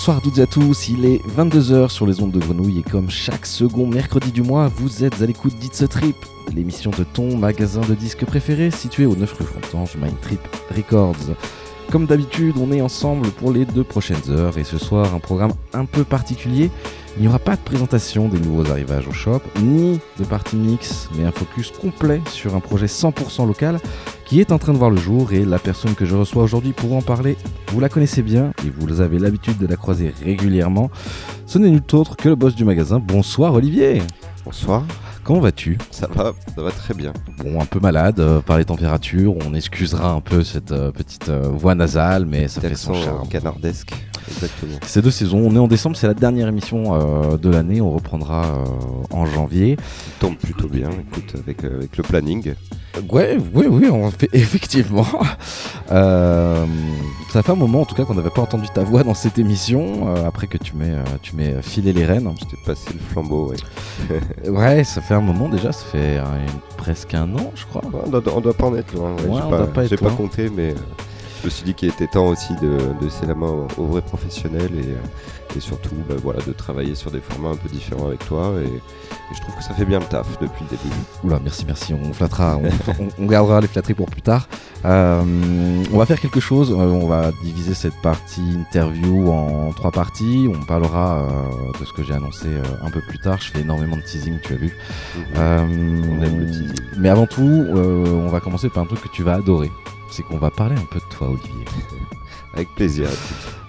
Bonsoir à toutes à tous, il est 22h sur les ondes de Grenouille et comme chaque second mercredi du mois, vous êtes à l'écoute d'It's a Trip, l'émission de ton magasin de disques préféré situé au 9 rue Frontange, Mind Trip Records. Comme d'habitude, on est ensemble pour les deux prochaines heures et ce soir un programme un peu particulier. Il n'y aura pas de présentation des nouveaux arrivages au shop, ni de partie mix, mais un focus complet sur un projet 100% local qui est en train de voir le jour et la personne que je reçois aujourd'hui pour en parler, vous la connaissez bien et vous avez l'habitude de la croiser régulièrement. Ce n'est nul autre que le boss du magasin. Bonsoir Olivier. Bonsoir. Comment vas-tu? Ça va, ça va très bien. Bon, un peu malade euh, par les températures, on excusera un peu cette euh, petite euh, voix nasale, mais ça fait son charme. canardesque. Exactement. C'est deux saisons. On est en décembre, c'est la dernière émission de l'année. On reprendra en janvier. Ça tombe plutôt bien, écoute, avec, avec le planning. Ouais, oui, oui, on fait effectivement. Euh, ça fait un moment, en tout cas, qu'on n'avait pas entendu ta voix dans cette émission. euh, après que tu m'aies, euh, tu m'aies filé les rênes. Je t'ai passé le flambeau, ouais. Ouais, ça fait un moment déjà. Ça fait presque un an, je crois. On doit, on doit pas en être loin. Ouais, Ouais, j'ai pas, pas j'ai compté, mais je me suis dit qu'il était temps aussi de, de laisser la main aux, aux vrais professionnels et, et surtout bah, voilà, de travailler sur des formats un peu différents avec toi. Et, et je trouve que ça fait bien le taf depuis le début. Oula, merci, merci. On flattera, on, on- on gardera les flatteries pour plus tard. Euh, on va faire quelque chose. euh, on va diviser cette partie interview en trois parties. On parlera euh, de ce que j'ai annoncé un peu plus tard. Je fais énormément de teasing, tu as vu. Euh, On aime le teasing. Mais avant tout, on va commencer par un truc que tu vas adorer. C'est qu'on va parler un peu de toi, Olivier. Avec plaisir.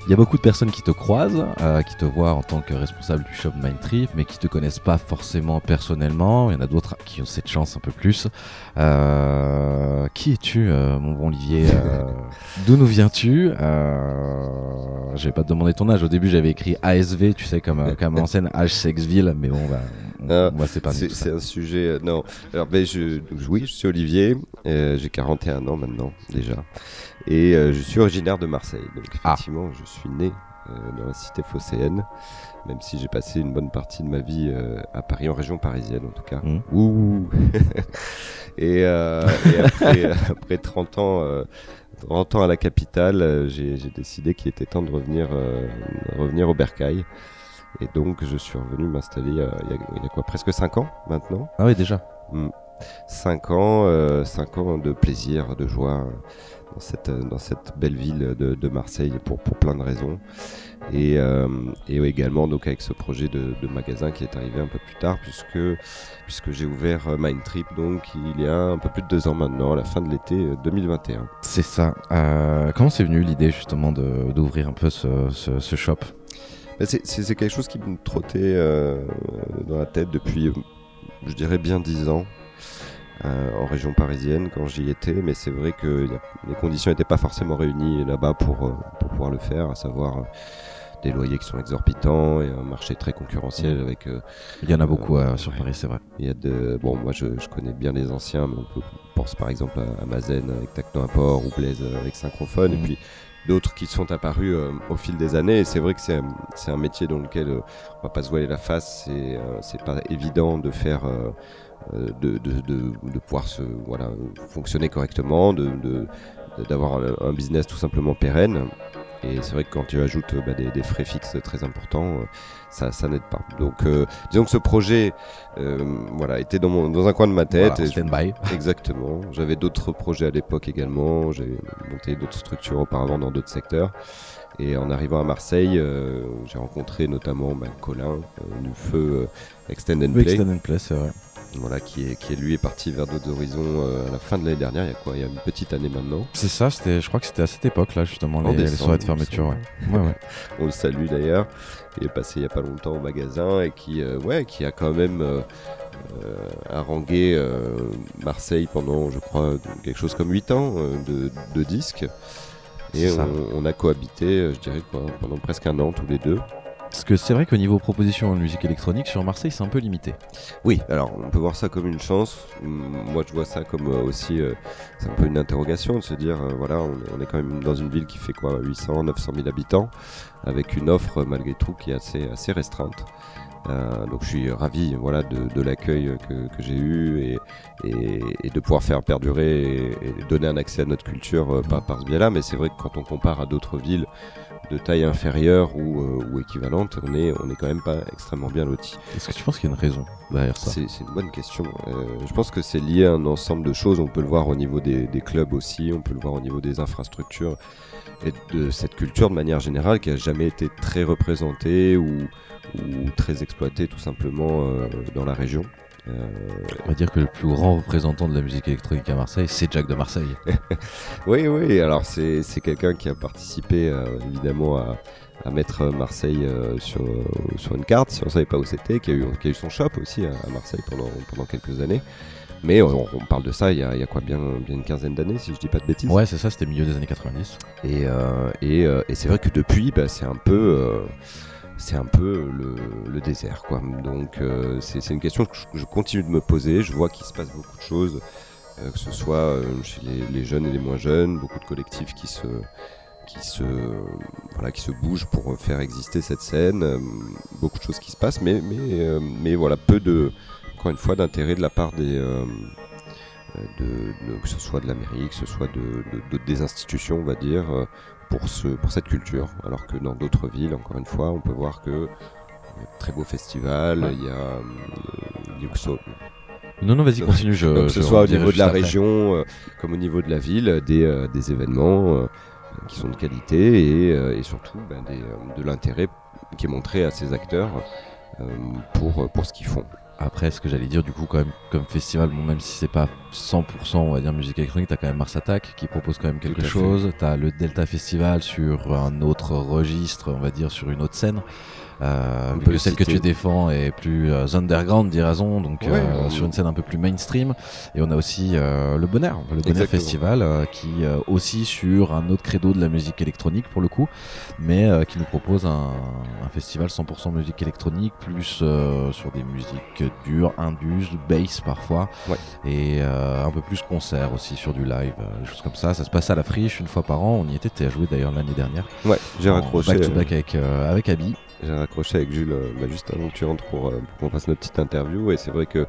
Il y a beaucoup de personnes qui te croisent, euh, qui te voient en tant que responsable du shop Mindtrip, mais qui te connaissent pas forcément personnellement. Il y en a d'autres qui ont cette chance un peu plus. Euh, qui es-tu, euh, mon bon Olivier Euh, D'où nous viens-tu euh, Je vais pas te demander ton âge. Au début, j'avais écrit ASV, tu sais, comme, euh, comme l'ancienne âge Sexville, mais bon, bah, on, Ah, on va s'épargner C'est un sujet. non. Alors, ben, je, oui, je suis Olivier. euh, J'ai 41 ans maintenant, déjà. Et euh, je suis originaire de Marseille. Donc, Ah. effectivement, je suis né euh, dans la cité phocéenne. Même si j'ai passé une bonne partie de ma vie euh, à Paris, en région parisienne en tout cas. Mhm. Ouh Et, euh, et après, après 30 ans. euh, 30 ans à la capitale, j'ai décidé qu'il était temps de revenir, revenir au Bercail. Et donc, je suis revenu m'installer il y, a, il y a quoi, presque 5 ans maintenant Ah oui, déjà. 5 ans, euh, cinq ans de plaisir, de joie dans cette, euh, dans cette belle ville de, de Marseille pour, pour plein de raisons. Et, euh, et également donc avec ce projet de, de magasin qui est arrivé un peu plus tard puisque, puisque j'ai ouvert euh, Mind Trip donc il y a un peu plus de deux ans maintenant, à la fin de l'été euh, 2021. C'est ça. Euh, comment c'est venu l'idée justement d'ouvrir un peu ce, ce- ce shop? Mais C'est quelque chose qui me trottait euh, dans la tête depuis, je dirais, bien dix ans. Euh, en région parisienne quand j'y étais, mais c'est vrai que les conditions n'étaient pas forcément réunies là-bas pour, euh, pour pouvoir le faire, à savoir euh, des loyers qui sont exorbitants et un marché très concurrentiel Mmh. avec euh, Il y en a beaucoup euh, sur Paris, c'est vrai. il y a de bon moi je, je connais bien les anciens mais on, peut, on pense par exemple à Amazen avec Tacno Import ou Blaze avec Synchrophone Mhm. et puis d'autres qui sont apparus euh, au fil des années et c'est vrai que c'est un- métier dans lequel euh, on va pas se voiler la face c'est euh, c'est pas évident de faire euh, euh, de, de, de, de pouvoir se voilà fonctionner correctement d'avoir un, un business tout simplement pérenne et c'est vrai que quand tu ajoutes euh, bah, des, des frais fixes très importants euh, ça, ça n'aide pas donc euh, disons que ce projet euh, voilà, était dans, mon, dans un coin de ma tête. Voilà, stand-by. exactement. J'avais d'autres projets à l'époque également. J'ai monté d'autres structures auparavant dans d'autres secteurs. Et en arrivant à Marseille, euh, j'ai rencontré notamment bah, Colin euh, du feu euh, Extend and Oui, Play, Extend and Play, c'est vrai. Voilà, qui est, qui est lui est parti vers d'autres horizons euh, à la fin de l'année dernière. Il y a quoi? Il y a une petite année maintenant. C'est ça, c'était, je crois que c'était à cette époque-là, justement, En les, soirées de fermeture. Ouais. semble. Ouais, ouais. On le salue d'ailleurs. Il est passé il y a pas longtemps au magasin et qui, euh, ouais, qui a quand même euh, harangué Marseille pendant, je crois, quelque chose comme 8 ans de, de disques. Et on, on a cohabité, je dirais quoi, pendant presque un an tous les deux. Parce que c'est vrai qu'au niveau proposition en musique électronique, sur Marseille, c'est un peu limité. Oui, alors on peut voir ça comme une chance. Moi, je vois ça comme euh, aussi, euh, c'est un peu une interrogation de se dire, euh, voilà, on, est quand même dans une ville qui fait quoi, 800, 900 000 habitants, avec une offre malgré tout qui est assez, assez restreinte. Donc je suis ravi voilà, de, l'accueil que, j'ai eu et, de pouvoir faire perdurer et, donner un accès à notre culture par, par ce biais-là. Mais c'est vrai que quand on compare à d'autres villes, de taille inférieure ou, euh, équivalente, on est, on est quand même pas extrêmement bien loti. Est-ce que tu penses qu'il y a une raison derrière ça? C'est, une bonne question. Euh, je pense que c'est lié à un ensemble de choses. On peut le voir au niveau des, clubs aussi, on peut le voir au niveau des infrastructures et de cette culture de manière générale qui a jamais été très représentée ou, très exploitée tout simplement euh, dans la région. On va dire que le plus grand représentant de la musique électronique à Marseille, c'est Jack de Marseille. oui, oui, alors c'est quelqu'un qui a participé euh, évidemment à, mettre Marseille euh, sur, sur une carte, si on ne savait pas où c'était, qui, a eu, qui a eu son shop aussi à, Marseille pendant, pendant quelques années. Mais on, parle de ça il y a, il y a quoi bien, bien une quinzaine d'années, si je dis pas de bêtises. Ouais, c'est ça, c'était milieu des années 90. Et, euh, et, et c'est vrai que depuis, bah, c'est un peu c'est un peu le, désert. Quoi. Donc euh, c'est une question que je, continue de me poser. Je vois qu'il se passe beaucoup de choses, euh, que ce soit euh, chez les, jeunes et les moins jeunes, beaucoup de collectifs qui se, qui se, voilà, qui se bougent pour faire exister cette scène, beaucoup de choses qui se passent, mais, mais, mais voilà, peu de, encore une fois, d'intérêt de la part des... De, que ce soit de l'Amérique, que ce soit de, des institutions, on va dire, pour, ce, pour cette culture. Alors que dans d'autres villes, encore une fois, on peut voir que très beau festival, il y a euh, Non, non, vas-y, continue. Je, que ce soit au niveau de la région, euh, comme au niveau de la ville, des, euh, des événements euh, qui sont de qualité et, et surtout ben, des, de l'intérêt qui est montré à ces acteurs pour, pour ce qu'ils font. Après, ce que j'allais dire, du coup, quand même, comme festival, bon, même si c'est pas 100%, on va dire, musique électronique, t'as quand même Mars Attack qui propose quand même quelque chose. T'as le Delta Festival sur un autre registre, on va dire, sur une autre scène. Euh, que celle que tu défends est plus euh, underground, dira-t-on, donc euh, sur une scène un peu plus mainstream. Et on a aussi euh, le Bonheur, le Bonheur Festival, qui aussi sur un autre credo de la musique électronique pour le coup, mais qui nous propose un, un festival 100% musique électronique, plus sur des musiques dures, indus, bass parfois, et un peu plus concert aussi sur du live, des choses comme ça. Ça se passe à la friche une fois par an. On y était, à joué d'ailleurs l'année dernière. Ouais, j'ai raccroché. Back to back avec, avec Abby. J'ai raccroché avec Jules euh, bah, juste avant que tu rentres pour, euh, qu'on fasse notre petite interview. Et c'est vrai que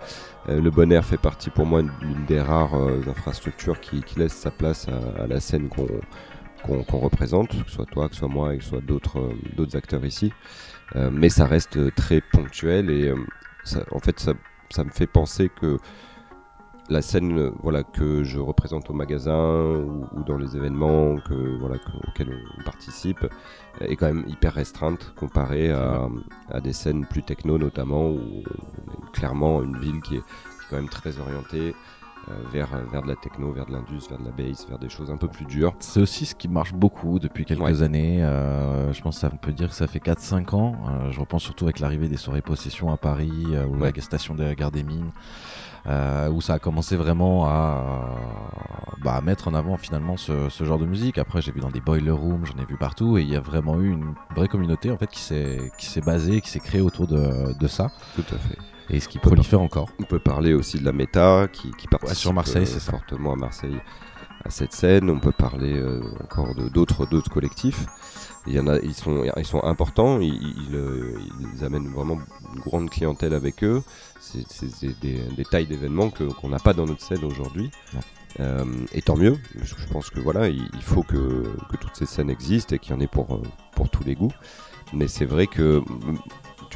euh, le Bon Air fait partie pour moi d'une des rares infrastructures qui, qui, laisse sa place à, la scène qu'on représente, que ce soit toi, que ce soit moi et que ce soit d'autres d'autres acteurs ici. mais ça reste très ponctuel et ça, en fait ça, ça me fait penser que la scène voilà, que je représente au magasin ou, dans les événements que, voilà, auxquels on participe est quand même hyper restreinte comparée à, des scènes plus techno notamment où on clairement une ville qui est, quand même très orientée vers, vers de la techno, vers de l'indus, vers de la bass, vers des choses un peu plus dures. C'est aussi ce qui marche beaucoup depuis quelques années. Euh, je pense que ça peut dire que ça fait 4-5 ans. je repense surtout avec l'arrivée des soirées possession à Paris ou la station des Gare des Mines. Euh, où ça a commencé vraiment à, bah, mettre en avant finalement ce, ce genre de musique. Après, j'ai vu dans des boiler rooms, j'en ai vu partout, et il y a vraiment eu une vraie communauté en fait qui s'est qui s'est basée, qui s'est créée autour de, de ça. Tout à fait. Et ce qui prolifère encore. On peut parler aussi de la méta qui, qui participe sur Marseille, c'est fortement à Marseille à cette scène. On peut parler euh, encore de d'autres d'autres collectifs. Il y en a, ils sont, ils sont importants. Ils, ils, euh, ils amènent vraiment une grande clientèle avec eux. C'est des, des, tailles d'événements qu'on n'a pas dans notre scène aujourd'hui. Euh, et tant mieux. Je, pense que voilà, il, faut que, que, toutes ces scènes existent et qu'il y en ait pour, euh, pour tous les goûts. Mais c'est vrai que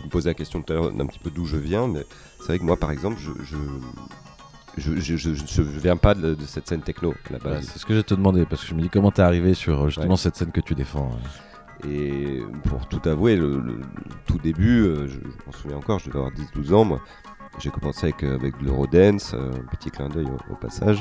me posais la question tout à l'heure d'un petit peu d'où je viens, mais c'est vrai que moi, par exemple, je, je viens pas de, cette scène techno là-bas. c'est ce que je te demandais parce que je me dis comment t'es arrivé sur justement cette scène que tu défends. Et pour tout avouer, le, tout début, euh, je, m'en souviens encore, je devais avoir 10-12 ans, moi. J'ai commencé avec, euh, avec de l'eurodance, euh, un petit clin d'œil au, passage,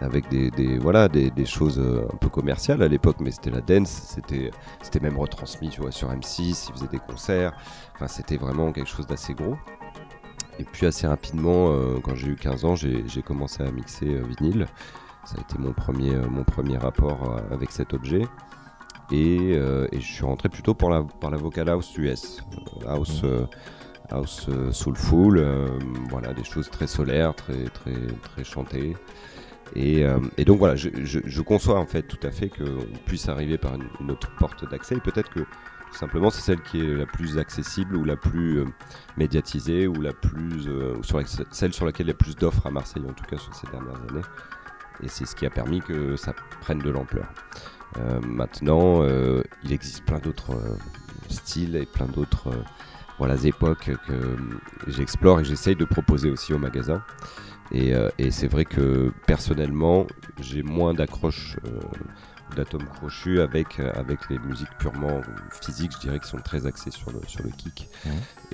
avec des, des voilà, des, des, choses un peu commerciales à l'époque, mais c'était la dance, c'était, c'était même retransmis tu vois, sur M6, ils faisaient des concerts, enfin c'était vraiment quelque chose d'assez gros. Et puis assez rapidement, quand j'ai eu 15 ans, j'ai, j'ai commencé à mixer vinyle. Ça a été mon premier, mon premier rapport avec cet objet. et, je suis rentré plutôt pour la, par la vocal house US, house, mmh. House soulful, voilà, des choses très solaires, très, très, très chantées. Et, donc voilà, je, conçois en fait tout à fait qu'on puisse arriver par une, autre porte d'accès. Peut-être que tout simplement c'est celle qui est la plus accessible ou la plus médiatisée ou la plus celle sur laquelle il y a plus d'offres à Marseille en tout cas sur ces dernières années. Et c'est ce qui a permis que ça prenne de l'ampleur. Euh, maintenant, euh, il existe plein d'autres euh, styles et plein d'autres voilà, époques que j'explore et j'essaye de proposer aussi au magasin. Et, c'est vrai que personnellement, j'ai moins d'accroche d'atomes crochus avec, avec les musiques purement physiques, je dirais, qui sont très axées sur le, sur le kick.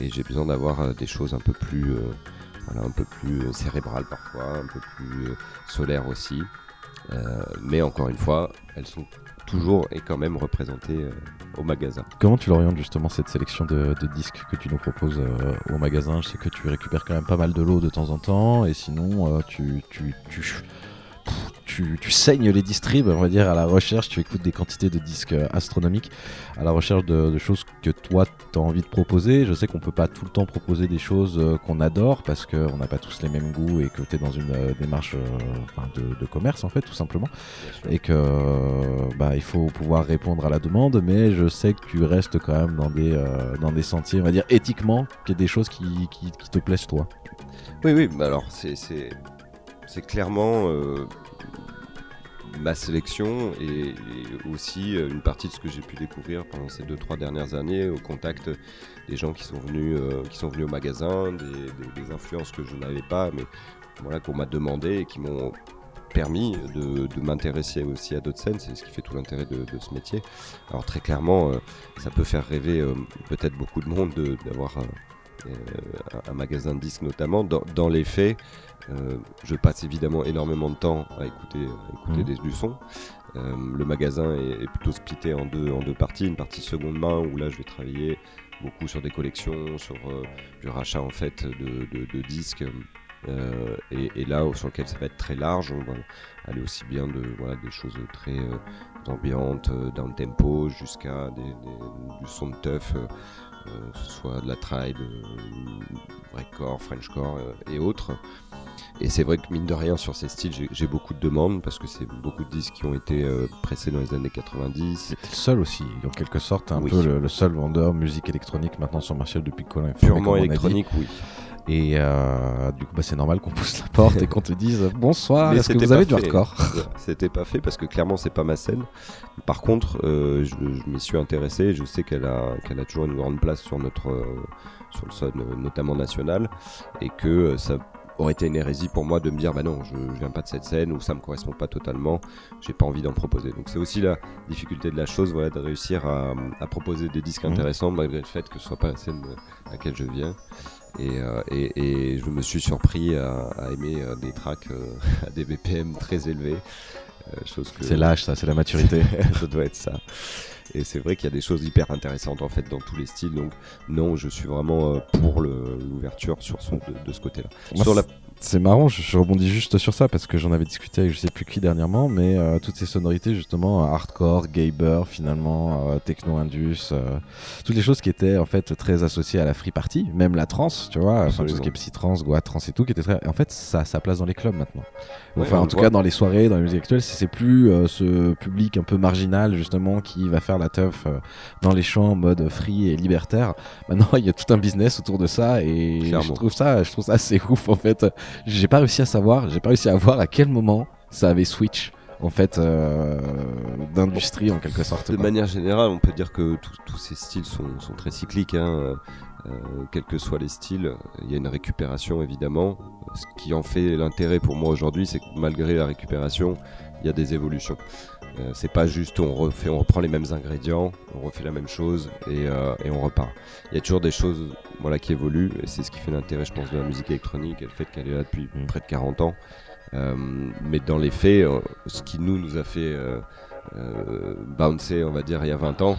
Et j'ai besoin d'avoir des choses un peu plus, voilà, un peu plus cérébrales parfois, un peu plus solaires aussi. mais encore une fois, elles sont toujours et quand même représenté euh, au magasin. Comment tu l'orientes justement cette sélection de, disques que tu nous proposes euh, au magasin? Je sais que tu récupères quand même pas mal de lots de temps en temps et sinon euh, tu, tu, tu tu, saignes les distribs, on va dire, à la recherche, tu écoutes des quantités de disques euh, astronomiques, à la recherche de, choses que toi, tu as envie de proposer. Je sais qu'on peut pas tout le temps proposer des choses euh, qu'on adore parce qu'on n'a pas tous les mêmes goûts et que tu es dans une euh, démarche de, commerce, en fait, tout simplement. Et que bah, il faut pouvoir répondre à la demande, mais je sais que tu restes quand même dans des, dans des sentiers, on va dire, éthiquement, qu'il y a des choses qui, qui, te plaisent, toi. Oui, oui, alors c'est c'est clairement ma sélection et, aussi euh, une partie de ce que j'ai pu découvrir pendant ces deux trois dernières années au contact des gens qui sont venus euh, qui sont venus au magasin, des, influences que je n'avais pas, mais voilà qu'on m'a demandé et qui m'ont permis de, m'intéresser aussi à d'autres scènes, c'est ce qui fait tout l'intérêt de, ce métier. Alors très clairement, euh, ça peut faire rêver peut-être beaucoup de monde d'avoir un magasin de disques notamment. Dans, les faits, je passe évidemment énormément de temps à écouter, écouter mmh. du son. Euh, le magasin est, plutôt splitté en deux, en deux parties. Une partie seconde main où là je vais travailler beaucoup sur des collections, sur euh, du rachat en fait de, disques. et, là sur lequel ça va être très large, on va aller aussi bien de voilà, des choses très ambiantes, down tempo, jusqu'à du son de teuf que ce soit de la tribe, breakcore, frenchcore et autres. Et c'est vrai que mine de rien sur ces styles, j'ai beaucoup de demandes parce que c'est beaucoup de disques qui ont été euh, pressés dans les années 90. C'était le seul aussi, en quelque sorte, un peu le, seul vendeur musique électronique maintenant sur le marché depuis Colin. Purement électronique, oui. Et euh, du coup, bah, c'est normal qu'on pousse la porte et qu'on te dise bonsoir, est-ce que vous avez du hardcore C'était pas fait parce que clairement, c'est pas ma scène. Par contre, euh, je, m'y suis intéressé. Je sais qu'elle a, qu'elle a toujours une grande place sur notre, sur le sol, notamment national, et que ça aurait été une hérésie pour moi de me dire bah non je, je, viens pas de cette scène ou ça me correspond pas totalement j'ai pas envie d'en proposer donc c'est aussi la difficulté de la chose voilà de réussir à, proposer des disques mmh. intéressants malgré le fait que ce soit pas la scène à laquelle je viens et, euh, et, et, je me suis surpris à, aimer euh, des tracks euh, à des BPM très élevés chose que c'est l'âge ça c'est la maturité ça doit être ça et c'est vrai qu'il y a des choses hyper intéressantes en fait dans tous les styles. Donc non, je suis vraiment euh, pour l'ouverture sur son, de, ce côté-là. Sur la c'est marrant, je, rebondis juste sur ça parce que j'en avais discuté avec je sais plus qui dernièrement, mais euh, toutes ces sonorités justement hardcore, gaber finalement, euh, techno indus, euh, toutes les choses qui étaient en fait très associées à la free party, même la trance, tu vois, enfin, tout ce qui est psy trance, goa trance et tout, qui était très, en fait ça a sa place dans les clubs maintenant. Enfin en tout cas dans les soirées, dans les musiques actuelles, c'est plus ce public un peu marginal justement qui va faire la teuf dans les champs en mode free et libertaire. Maintenant il y a tout un business autour de ça et je trouve ça, je trouve ça assez ouf en fait j'ai pas réussi à savoir, j'ai pas réussi à voir à quel moment ça avait switch en fait euh, d'industrie en quelque sorte. De manière générale, on peut dire que tous ces styles sont, très cycliques. Hein. Euh, quels que soient les styles, il y a une récupération évidemment. Ce qui en fait l'intérêt pour moi aujourd'hui, c'est que malgré la récupération, il y a des évolutions. Euh, c'est pas juste on refait, on reprend les mêmes ingrédients, on refait la même chose et, euh, et on repart. Il y a toujours des choses voilà, qui évoluent et c'est ce qui fait l'intérêt, je pense, de la musique électronique et le fait qu'elle est là depuis mm. près de 40 ans. Euh, mais dans les faits, ce qui nous, nous a fait bouncer, on va dire, il y a 20 ans,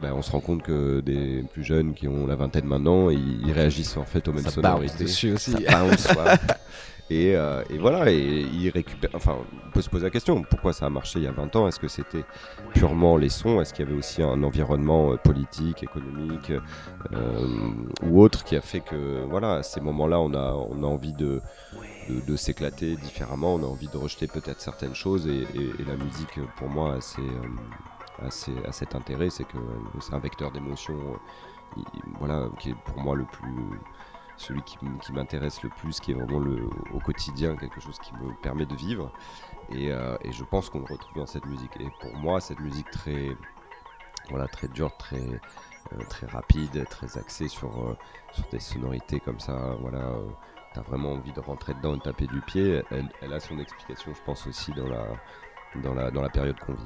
ben, on se rend compte que des plus jeunes qui ont la vingtaine maintenant, ils, réagissent en fait aux mêmes ça sonorités. Dessus aussi. Ça bounce, Et, euh, et, voilà, et il récupère. Enfin, on peut se poser la question pourquoi ça a marché il y a 20 ans? Est-ce que c'était purement les sons? Est-ce qu'il y avait aussi un environnement euh, politique, économique euh, ou autre qui a fait que, voilà, à ces moments-là, on a, on a envie de, de, s'éclater différemment, on a envie de rejeter peut-être certaines choses, et, la musique, pour moi, a, a cet intérêt c'est que c'est un vecteur d'émotion, voilà, qui est pour moi le plus celui qui, m'intéresse le plus, qui est vraiment au quotidien, quelque chose qui me permet de vivre. Et, euh, et je pense qu'on le retrouve dans cette musique. Et pour moi, cette musique très, voilà, très dure, très, euh, très rapide, très axée sur, euh, sur des sonorités comme ça, voilà. T'as vraiment envie de rentrer dedans et de taper du pied. Elle, a son explication, je pense aussi dans la, dans la, dans la période qu'on vit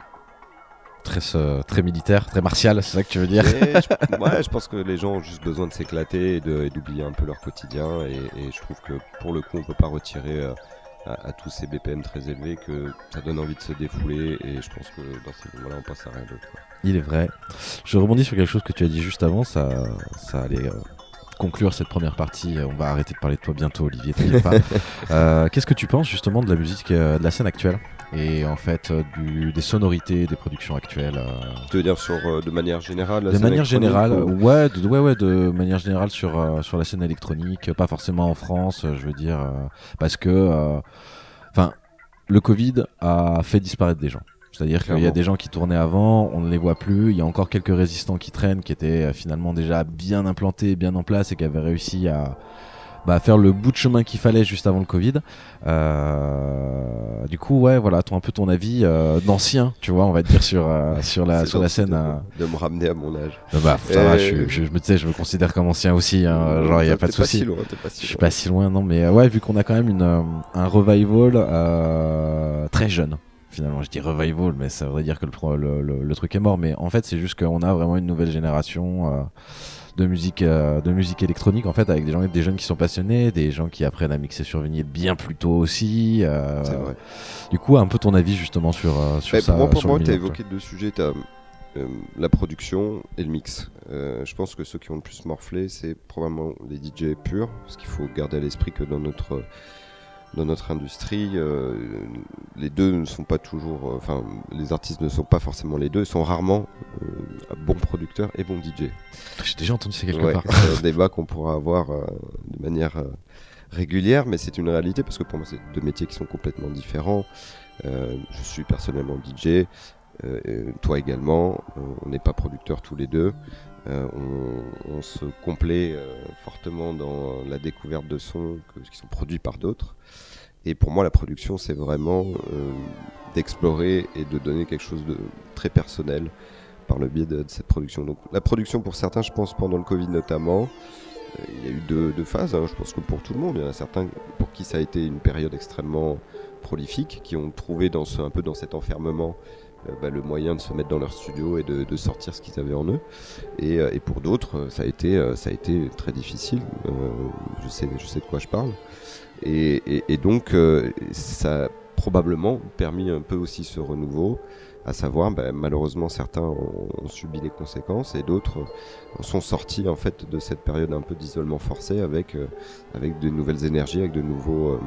très, euh, très militaire, très martial, c'est ça que tu veux dire je, Ouais, je pense que les gens ont juste besoin de s'éclater et d'oublier un peu leur quotidien. Et, et, je trouve que pour le coup, on peut pas retirer euh, à, à, tous ces BPM très élevés que ça donne envie de se défouler. Et je pense que dans ces moments-là, on passe à rien d'autre. Il est vrai. Je rebondis sur quelque chose que tu as dit juste avant. Ça, ça allait. Euh conclure cette première partie. On va arrêter de parler de toi bientôt, Olivier. pas. euh, Qu'est-ce que tu penses justement de la musique, euh, de la scène actuelle? Et en fait euh, du, des sonorités des productions actuelles euh... Tu veux dire sur, euh, de manière générale De manière générale, ou... ouais, de, ouais, ouais, de manière générale sur, euh, sur la scène électronique, pas forcément en France, je veux dire, parce que, enfin, le Covid a fait disparaître des gens. C'est-à-dire qu'il y a des gens qui tournaient avant, on ne les voit plus. Il y a encore quelques résistants qui traînent, qui étaient finalement déjà bien implantés, bien en place et qui avaient réussi à, bah, faire le bout de chemin qu'il fallait juste avant le Covid. Euh, du coup, ouais, voilà, toi un peu ton avis euh, d'ancien, tu vois, on va dire sur euh, sur la sur la scène. De, euh... de, me ramener à mon âge. bah, ça va, je, je, je, me disais, je me considère comme ancien aussi. Hein, genre, il y a pas de souci. Si je suis pas si loin, non, mais ouais, vu qu'on a quand même une un revival très jeune finalement. Je dis revival, mais ça voudrait dire que le, le, le, le truc est mort. Mais en fait, c'est juste qu'on a vraiment une nouvelle génération euh, de musique, euh, de musique électronique, en fait, avec des gens, des jeunes qui sont passionnés, des gens qui apprennent à mixer sur vinyle bien plus tôt aussi. Euh, vrai. Du coup, un peu ton avis justement sur, sur bah, ça. Pour moi, pour moi tu as évoqué deux sujets. As, euh, la production et le mix. Euh, je pense que ceux qui ont le plus morflé, c'est probablement les DJ purs, parce qu'il faut garder à l'esprit que dans notre dans notre industrie, euh, les deux ne sont pas toujours, enfin, euh, les artistes ne sont pas forcément les deux, ils sont rarement euh, bons producteurs et bons DJ. J'ai déjà entendu ça quelque ouais, part. C'est un débat qu'on pourra avoir euh, de manière régulière, mais c'est une réalité parce que pour moi, c'est deux métiers qui sont complètement différents. je suis personnellement DJ, toi également, on n'est pas producteurs tous les deux. Euh, on, on, se complaît euh, fortement dans la découverte de sons que, qui sont produits par d'autres. Et pour moi, la production, c'est vraiment euh, d'explorer et de donner quelque chose de très personnel par le biais de, cette production. Donc, la production, pour certains, je pense pendant le Covid notamment, il y a eu deux, deux phases. Hein, je pense que pour tout le monde, il y en a certains pour qui ça a été une période extrêmement prolifique, qui ont trouvé dans ce, un peu dans cet enfermement euh, bah, le moyen de se mettre dans leur studio et de, de sortir ce qu'ils avaient en eux. Et, euh, et pour d'autres, ça a été euh, ça a été très difficile. je sais je sais de quoi je parle. Et, et, et donc ça a probablement permis un peu aussi ce renouveau à savoir bah, malheureusement certains ont, ont, subi les conséquences et d'autres sont sortis en fait de cette période un peu d'isolement forcé avec euh, avec de nouvelles énergies avec de nouveaux euh,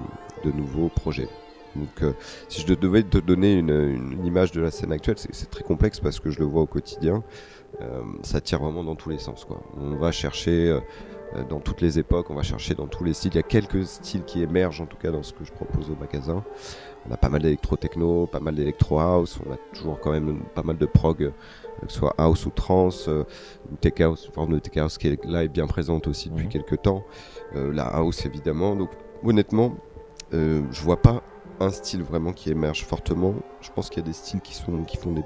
de nouveaux projets donc euh, si je devais te donner une, une, image de la scène actuelle c'est très complexe parce que je le vois au quotidien ça tire vraiment dans tous les sens quoi on va chercher dans toutes les époques, on va chercher dans tous les styles. Il y a quelques styles qui émergent, en tout cas dans ce que je propose au magasin. On a pas mal d'électro-techno, pas mal d'électro-house, on a toujours quand même pas mal de prog, que ce soit house ou trance, euh, tech house, une forme de tech house qui est là est bien présente aussi depuis mmh. quelques temps. Euh, la house évidemment. Donc honnêtement, euh, je vois pas un style vraiment qui émerge fortement. Je pense qu'il y a des styles qui sont qui font des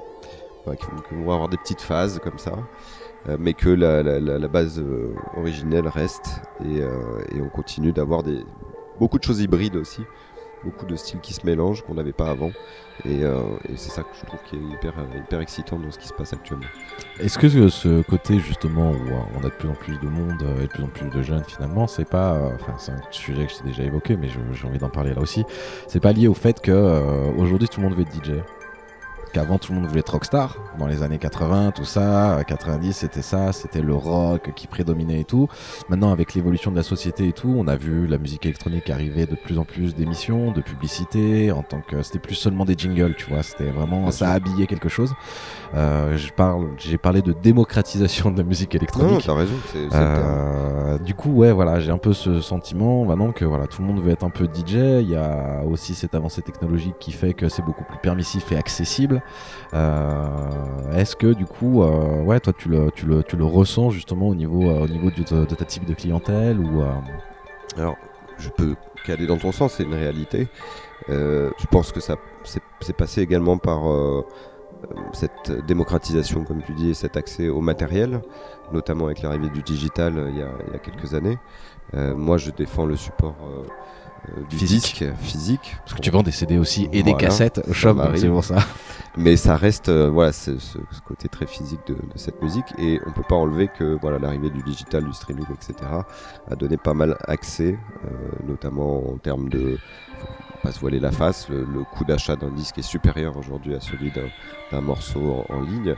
qui vont avoir des petites phases comme ça. Euh, mais que la, la, la base euh, originelle reste et, euh, et on continue d'avoir des beaucoup de choses hybrides aussi beaucoup de styles qui se mélangent qu'on n'avait pas avant. Et, euh, c'est ça que je trouve qui est hyper, hyper excitant dans ce qui se passe actuellement. Est-ce que ce côté justement où on a de plus en plus de monde et de plus en plus de jeunes finalement, c'est pas, enfin c'est un sujet que j'ai déjà évoqué mais j'ai envie d'en parler là aussi, c'est pas lié au fait que euh, aujourd'hui tout le monde veut être DJ qu'avant tout le monde voulait être rockstar dans les années 80, tout ça, 90 c'était ça, c'était le rock qui prédominait et tout. Maintenant avec l'évolution de la société et tout, on a vu la musique électronique arriver de plus en plus d'émissions, de publicités, en tant que c'était plus seulement des jingles, tu vois, c'était vraiment ça a habillé quelque chose. Euh, je parle, j'ai parlé de démocratisation de la musique électronique. Non, t'as raison. c'est- c'est Euh, du coup, ouais, voilà, j'ai un peu ce sentiment maintenant que voilà, tout le monde veut être un peu DJ. Il y a aussi cette avancée technologique qui fait que c'est beaucoup plus permissif et accessible. Euh, Est-ce que du coup, ouais, toi, tu le, tu le, tu le ressens justement au niveau, au niveau du- de, ta type de clientèle ou Alors, je peux caler dans ton sens, c'est une réalité. Je pense que ça c'est passé également par cette démocratisation, comme tu dis, et cet accès au matériel, notamment avec l'arrivée du digital euh, il y a, il y a quelques années. Euh, moi, je défends le support euh, euh, du Physique. disque physique. parce que tu vends des CD aussi et des cassettes au shop, c'est pour ça. Mais ça reste euh, voilà ce, ce- côté très physique de, de cette musique et on peut pas enlever que voilà l'arrivée du digital, du streaming, etc. a donné pas mal accès, euh, notamment en termes de pas se voiler la face, le, le coût d'achat d'un disque est supérieur aujourd'hui à celui d'un morceau en, en ligne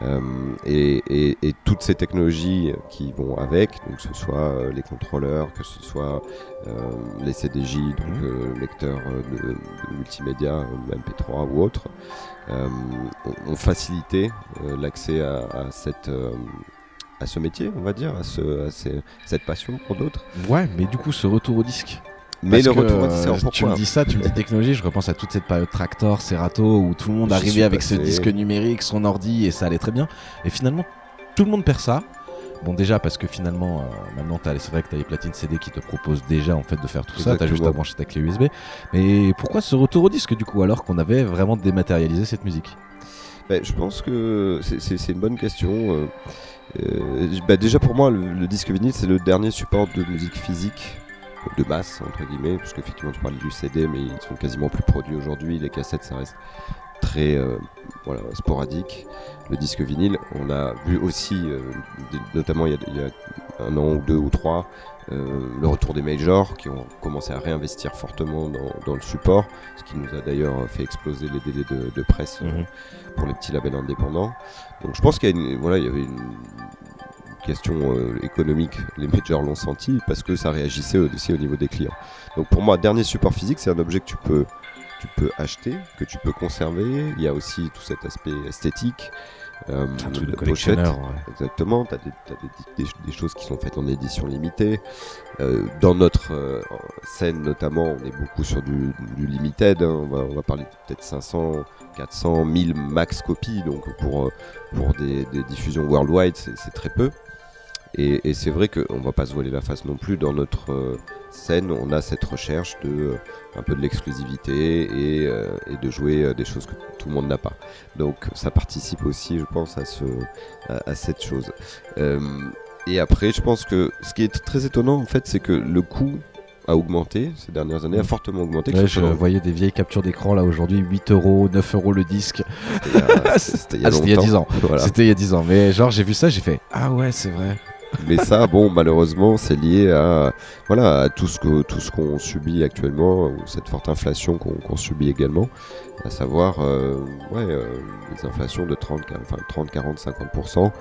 Euh, et, et- et toutes ces technologies qui vont avec, donc que ce soit euh, les contrôleurs, que ce soit euh, les CDJ, donc Mhm. euh, lecteurs de, de multimédia, euh, MP3 ou autres, ont, facilité l'accès à, à cette à ce métier, on va dire, à, ce, à ces- cette passion pour d'autres. Ouais, mais du coup, ce retour au disque. Mais Parce le retour euh, alors tu pourquoi me dis ça, tu me dis technologie, je repense à toute cette période Tractor, Serato, où tout le monde arrivait avec ce disque numérique, son ordi, et ça allait très bien. Et finalement, tout le monde perd ça. Bon, déjà parce que finalement, euh, maintenant, c'est vrai que tu as les platines CD qui te proposent déjà en fait de faire tout ça. Tu as juste à brancher ta clé USB. Mais pourquoi ce retour au disque du coup, alors qu'on avait vraiment dématérialisé cette musique? Ben, je pense que c'est- une bonne question. euh, euh, ben, déjà pour moi, le, le disque vinyle, c'est le dernier support de musique physique de masse, entre guillemets, parce qu'effectivement tu parlais du CD, mais ils sont quasiment plus produits aujourd'hui. Les cassettes, ça reste très euh, voilà, sporadique. Le disque vinyle, on a vu aussi, euh, notamment il y, a, il y a un an ou deux ou trois, euh, le retour des majors qui ont commencé à réinvestir fortement dans, dans le support, ce qui nous a d'ailleurs fait exploser les délais de, de presse Mhm. pour les petits labels indépendants. Donc je pense qu'il y, a une- voilà, il y avait une question euh, économique, les majors l'ont senti parce que ça réagissait aussi au niveau des clients. Donc pour moi, dernier support physique, c'est un objet que tu peux, tu peux acheter, que tu peux conserver. Il y a aussi tout cet aspect esthétique. euh, Un truc de collectionneur. pochette. ouais. Exactement, tu as, des, t'as des- des- des choses qui sont faites en édition limitée. Euh, dans notre euh, scène notamment, on est beaucoup sur du, du limited, hein. on, va, on va parler peut-être 500, 400, 1000 max copies, donc pour, pour des, diffusions worldwide, c'est très peu. Et, et c'est vrai qu'on va pas se voiler la face non plus, dans notre euh, scène, on a cette recherche de euh, un peu de l'exclusivité et, euh, et de jouer des choses que tout le monde n'a pas. Donc ça participe aussi, je pense, à, ce, à, à cette chose. Et après, je pense que ce qui est très étonnant, en fait, c'est que le coût a augmenté ces dernières années, a fortement augmenté. Ouais, je voyais des vieilles captures d'écran là aujourd'hui, 8 euros, 9 euros le disque. C'était il y a- c'était il y a Ah, c'était il y a longtemps. 10 ans. Voilà. C'était il y a 10 ans. Mais genre, j'ai vu ça, j'ai fait Ah ouais, c'est vrai. Mais ça, bon, malheureusement, c'est lié à, voilà, tout ce que tout qu'on subit actuellement, cette forte inflation qu'on subit également, à savoir, euh, euh, les inflations de 30, enfin, 30 40, 50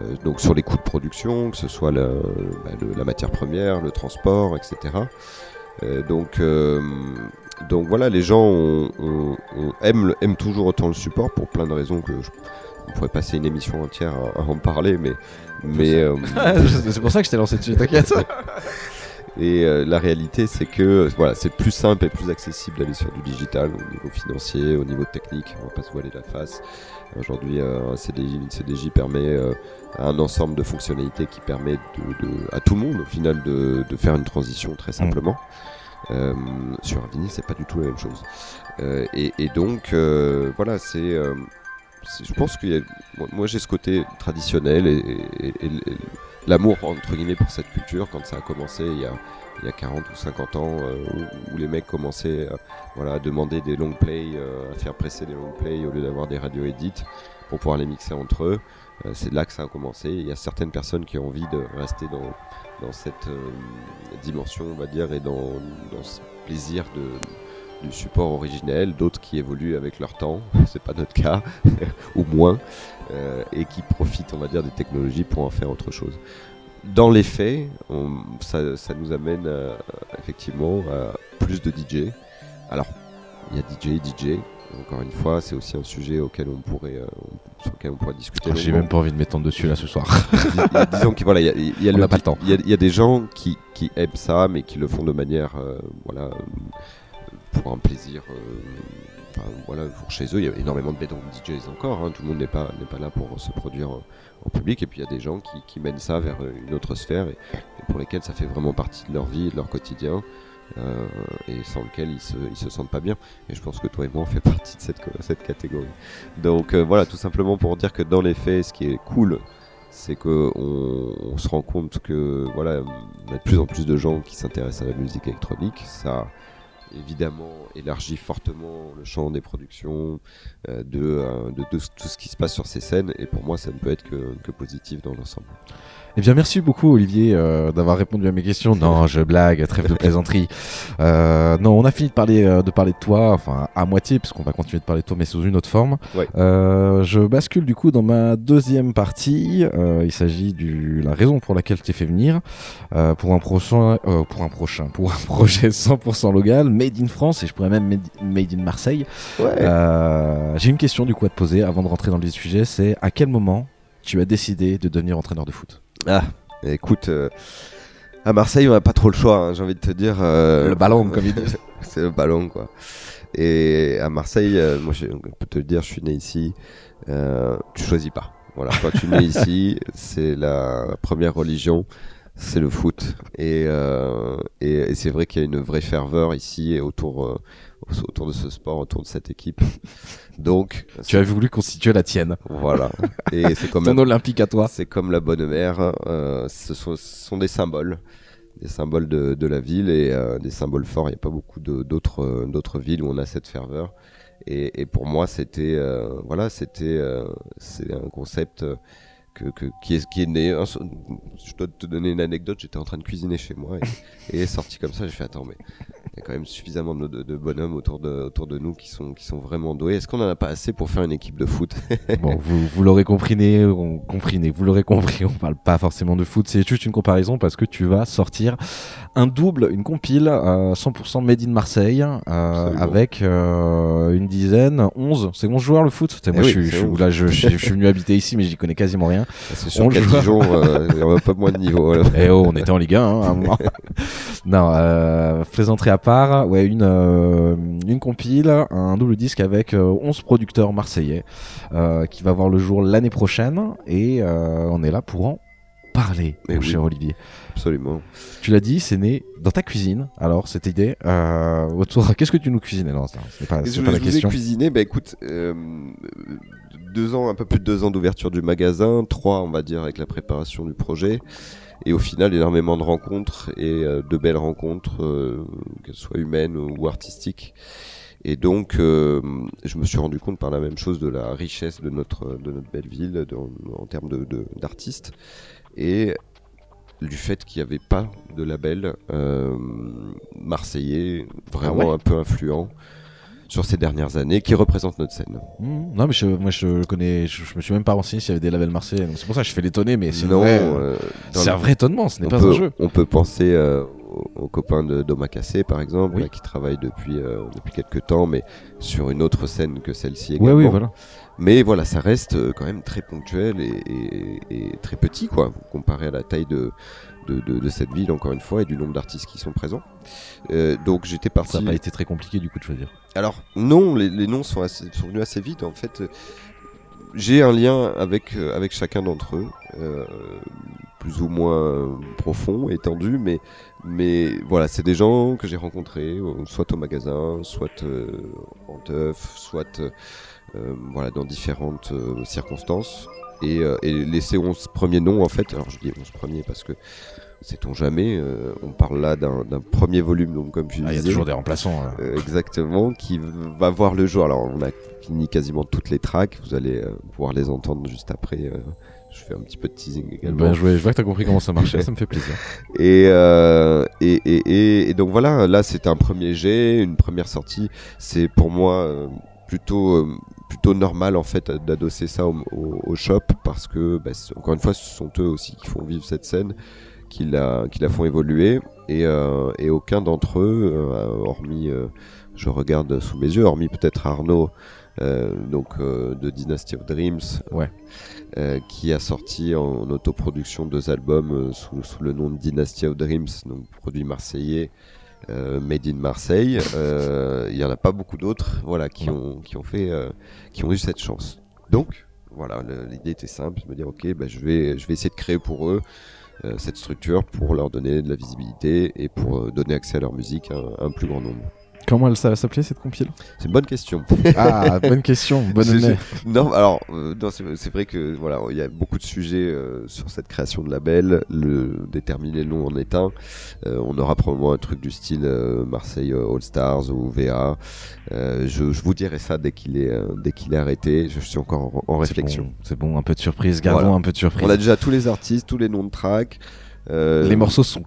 euh, donc sur les coûts de production, que ce soit la, bah, matière première, le transport, etc. Euh, donc, donc voilà, les gens aiment, aiment toujours autant le support pour plein de raisons que je, on pourrait passer une émission entière à, à en parler, mais mais euh, c'est pour ça que je t'ai lancé dessus, t'inquiète. et euh, la réalité, c'est que voilà, c'est plus simple et plus accessible d'aller sur du digital au niveau financier, au niveau technique. On va pas se voiler la face. Aujourd'hui, euh, un CDJ, une CDJ permet euh, un ensemble de fonctionnalités qui permet de, de- à tout le monde, au final, de, de faire une transition très simplement. Euh, sur un vinyle, c'est pas du tout la même chose. Euh, et, et donc, euh, voilà, c'est. Je pense a. Moi, j'ai ce côté traditionnel et, l'amour, entre guillemets, pour cette culture quand ça a commencé il y a, il y a 40 ou 50 ans, euh, où, les mecs commençaient euh, voilà, à demander des long plays, euh, à faire presser des long plays au lieu d'avoir des radio edits pour pouvoir les mixer entre eux. C'est là que ça a commencé. Il y a certaines personnes qui ont envie de rester dans, cette dimension, on va dire, et dans ce plaisir de, du support originel, d'autres qui évoluent avec leur temps, c'est pas notre cas, ou moins, euh, et qui profitent, on va dire, des technologies pour en faire autre chose. Dans les faits, ça, ça, nous amène euh, effectivement à plus de DJ. Alors, il y a DJ, DJ, encore une fois, c'est aussi un sujet auquel on pourrait, euh, sur lequel on pourrait discuter. J'ai même pas envie de m'étendre dessus là ce soir. Disons qu'il voilà, il y a, pas le temps. Il y, a des gens qui, qui, aiment ça, mais qui le font de manière, voilà, pour un plaisir. Euh, voilà, pour chez eux, il y a énormément de bedroom DJs encore. Hein. tout le monde n'est pas, pas là pour se produire en, public. Et puis il y a des gens qui, qui, mènent ça vers une autre sphère et, pour lesquels ça fait vraiment partie de leur vie, de leur quotidien. Euh, et sans lequel ils se, ils se sentent pas bien. Et je pense que toi et moi on fait partie de cette, cette catégorie. Donc euh, voilà, tout simplement pour dire que dans les faits, ce qui est cool, c'est qu'on on se rend compte que voilà, il y a de plus en plus de gens qui s'intéressent à la musique électronique. Ça évidemment élargit fortement le champ des productions, euh, de, de, tout ce qui se passe sur ces scènes. Et pour moi, ça ne peut être que, que positif dans l'ensemble. Eh bien, merci beaucoup, Olivier, euh, d'avoir répondu à mes questions. Non, je blague, trêve de plaisanterie. Euh, non, on a fini de parler, euh, de parler de toi, enfin, à moitié, puisqu'on va continuer de parler de toi, mais sous une autre forme. je bascule du coup dans ma deuxième partie. il s'agit de la raison pour laquelle je t'ai fait venir. pour un prochain, pour un prochain, pour un projet 100% local, made in France, et je pourrais même made in Marseille. J'ai une question du coup à te poser avant de rentrer dans le sujet, c'est à quel moment tu as décidé de devenir entraîneur de foot? Ah, écoute, euh, à Marseille, on n'a pas trop le choix, hein, j'ai envie de te dire. Euh, le ballon, comme il dit. c'est le ballon, quoi. Et à Marseille, euh, moi, je peux te le dire, je suis né ici. tu choisis pas. Voilà, quand tu nais ici, c'est la première religion, c'est le foot. Et, et, c'est vrai qu'il y a une vraie ferveur ici autour, autour de ce sport, autour de cette équipe. Donc, tu as voulu constituer la tienne. Voilà. Et c'est comme ton olympique à toi. C'est comme la bonne mère. Euh, ce, sont, des symboles, des symboles de, de la ville et euh, des symboles forts. Il n'y a pas beaucoup d'autres euh, d'autres villes où on a cette ferveur. Et, et pour moi, c'était euh, voilà, c'était c'est un concept que, qui, est, qui est né. je dois te donner une anecdote. J'étais en train de cuisiner chez moi et, et sorti comme ça. J'ai fait attends, mais il y a quand même suffisamment de, de, bonhommes autour de, autour de nous qui sont, qui sont vraiment doués. Est-ce qu'on en a pas assez pour faire une équipe de foot? Bon, vous, vous l'aurez compris, on, compris, vous l'aurez compris. On parle pas forcément de foot. C'est juste une comparaison parce que tu vas sortir un double, une compile 100% made in Marseille euh, avec euh, une dizaine, 11. C'est 11 joueurs le foot? moi, eh je, je, là, je, je, suis venu habiter ici, mais j'y connais quasiment rien. C'est sûr qu'à Dijon, euh, il y moins de niveau. Eh oh, on était en Ligue 1 hein, à un moment. non, euh, plaisanterie à part, ouais, une, euh, une compile, un double disque avec 11 producteurs marseillais qui va voir le jour l'année prochaine et on est là pour en parler, mon cher Olivier. Absolument. Tu l'as dit, c'est né dans ta cuisine. Alors, cette idée, euh, autour, qu'est-ce que tu nous cuisines Non, c'est pas, pas la question. cuisiné, bah écoute, euh, deux ans, un peu plus de deux ans d'ouverture du magasin, trois, on va dire, avec la préparation du projet. Et au final, énormément de rencontres et euh, de belles rencontres, euh, qu'elles soient humaines ou artistiques. Et donc, euh, je me suis rendu compte par la même chose de la richesse de notre, de notre belle ville en termes d'artistes. De, et du fait qu'il n'y avait pas de label euh, marseillais vraiment ah un peu influent sur ces dernières années qui représente notre scène. Mmh. non mais je, moi je connais, je, me suis même pas renseigné s'il y avait des labels marseillais. C'est pour ça que je fais l'étonner, mais c'est euh, un vrai étonnement, ce n'est pas un jeu. On peut penser euh, aux, copains de Domacassé par exemple, qui travaillent depuis depuis quelques temps, mais sur une autre scène que celle-ci également. Oui, oui, voilà. Mais voilà, ça reste euh, quand même très ponctuel et, très petit, quoi, comparé à la taille de, de, cette ville, encore une fois, et du nombre d'artistes qui sont présents. Euh, donc j'étais parti. Ça n'a pas été très compliqué du coup de choisir. Alors non, les, noms sont, sont venus assez vite. En fait, j'ai un lien avec, euh, avec chacun d'entre eux, plus ou moins profond, étendu, mais, mais voilà, c'est des gens que j'ai rencontrés, soit au magasin, soit en teuf, soit euh, voilà, dans différentes euh, circonstances. Et, euh, et les 11 premiers noms, en fait, alors je dis 11 premiers parce que sait-on jamais, on parle là d'un premier volume, donc comme je ah, disais. Il y a toujours des remplaçants. exactement, qui va voir le jour. Alors on a fini quasiment toutes les tracks, vous allez pouvoir les entendre juste après je fais un petit peu de teasing également. Ben, je, vois, je vois que tu as compris comment ça marchait, ça me fait plaisir. Et, euh, et, et, et, donc voilà, là c'était un premier jet, une première sortie. C'est pour moi euh, plutôt, euh, plutôt normal en fait d'adosser ça au, au- au shop parce que bah, encore une fois ce sont eux aussi qui font vivre cette scène, qui la, qui la font évoluer et, euh, et aucun d'entre eux, euh, hormis, euh, je regarde sous mes yeux, hormis peut-être Arnaud. donc de Dynasty of Dreams, Ouais. qui a sorti en autoproduction deux albums sous, sous le nom de Dynasty of Dreams, donc produit marseillais, euh, made in Marseille. Euh, Il y en a pas beaucoup d'autres, voilà, qui ont qui ont fait, euh, qui ont eu cette chance. Donc voilà, l'idée était simple, de me dire ok, bah, je vais je vais essayer de créer pour eux euh, cette structure pour leur donner de la visibilité et pour donner accès à leur musique à un, à un plus grand nombre. Comment elle ça va s'appeler cette compile? C'est une bonne question. Ah, bonne question, bonne année. Non, alors, euh, non, c'est vrai que voilà, il y a beaucoup de sujets euh, sur cette création de label. Le déterminer le nom en est un. Euh, on aura probablement un truc du style euh, Marseille All Stars ou VA. Euh, je, je vous dirai ça dès qu'il est euh, dès qu'il est arrêté. Je suis encore en, réflexion. bon, C'est bon, un peu de surprise, gardons Voilà. un peu de surprise. On a déjà tous les artistes, tous les noms de tracks. Euh, Les morceaux sont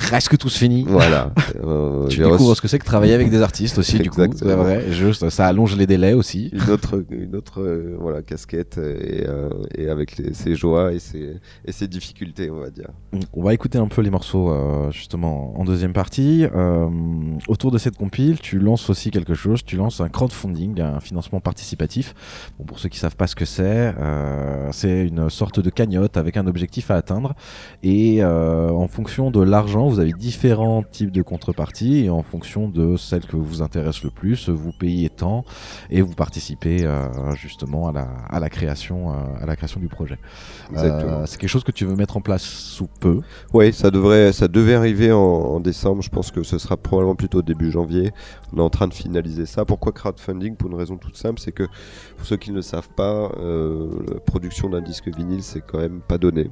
presque tous finis. Voilà. Euh, Tu j'ai découvres reçu ce que c'est que travailler avec des artistes aussi, du coup. Exactement. C'est vrai, juste, ça allonge les délais aussi. une autre, une autre euh, voilà, casquette et, euh, et avec les- ses joies et ses, et ses difficultés, on va dire. On va écouter un peu les morceaux euh, justement en deuxième partie. Euh, autour de cette compile, tu lances aussi quelque chose. Tu lances un crowdfunding, un financement participatif. Bon, pour ceux qui savent pas ce que c'est, euh, c'est une sorte de cagnotte avec un objectif à atteindre. Et euh, en fonction de l'argent, vous avez différents types de contreparties. Et en fonction de celle que vous intéresse le plus, vous payez tant et vous participez euh, justement à la, à la création, euh, à la création du projet. Euh, c'est quelque chose que tu veux mettre en place sous peu. Oui, ça devrait, ça devait arriver en, en décembre. Je pense que ce sera probablement plutôt début janvier. On est en train de finaliser ça. Pourquoi crowdfunding? Pour une raison toute simple, c'est que pour ceux qui ne le savent pas, la production d'un disque vinyle, c'est quand même pas donné.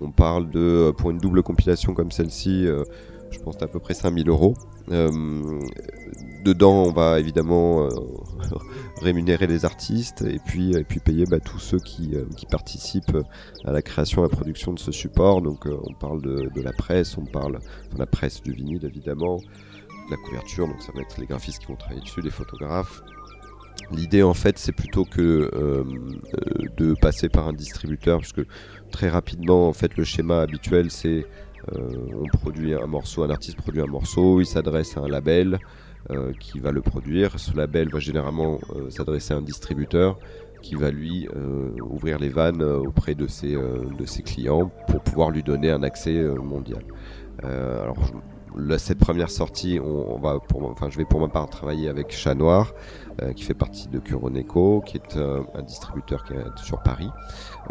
On parle de, euh, pour une double compilation comme celle-ci, euh, je pense à peu près 5000 euros. Euh, dedans, on va évidemment rémunérer les artistes et puis, et puis payer bah, tous ceux qui, participent à la création et à la production de ce support. Donc on parle de, la presse, on parle de la presse du vinyle évidemment, de la couverture, donc ça va être les graphistes qui vont travailler dessus, les photographes. L'idée en fait c'est plutôt que de passer par un distributeur, puisque très rapidement en fait le schéma habituel c'est euh, on produit un morceau, un artiste produit un morceau, il s'adresse à un label euh, qui va le produire. Ce label va généralement euh, s'adresser à un distributeur qui va lui ouvrir les vannes auprès de ses, clients pour pouvoir lui donner un accès mondial. Cette première sortie, on, on va pour, enfin, je vais pour ma part travailler avec Chat Noir, euh, qui fait partie de Curoneco, qui est euh, un distributeur qui est sur Paris.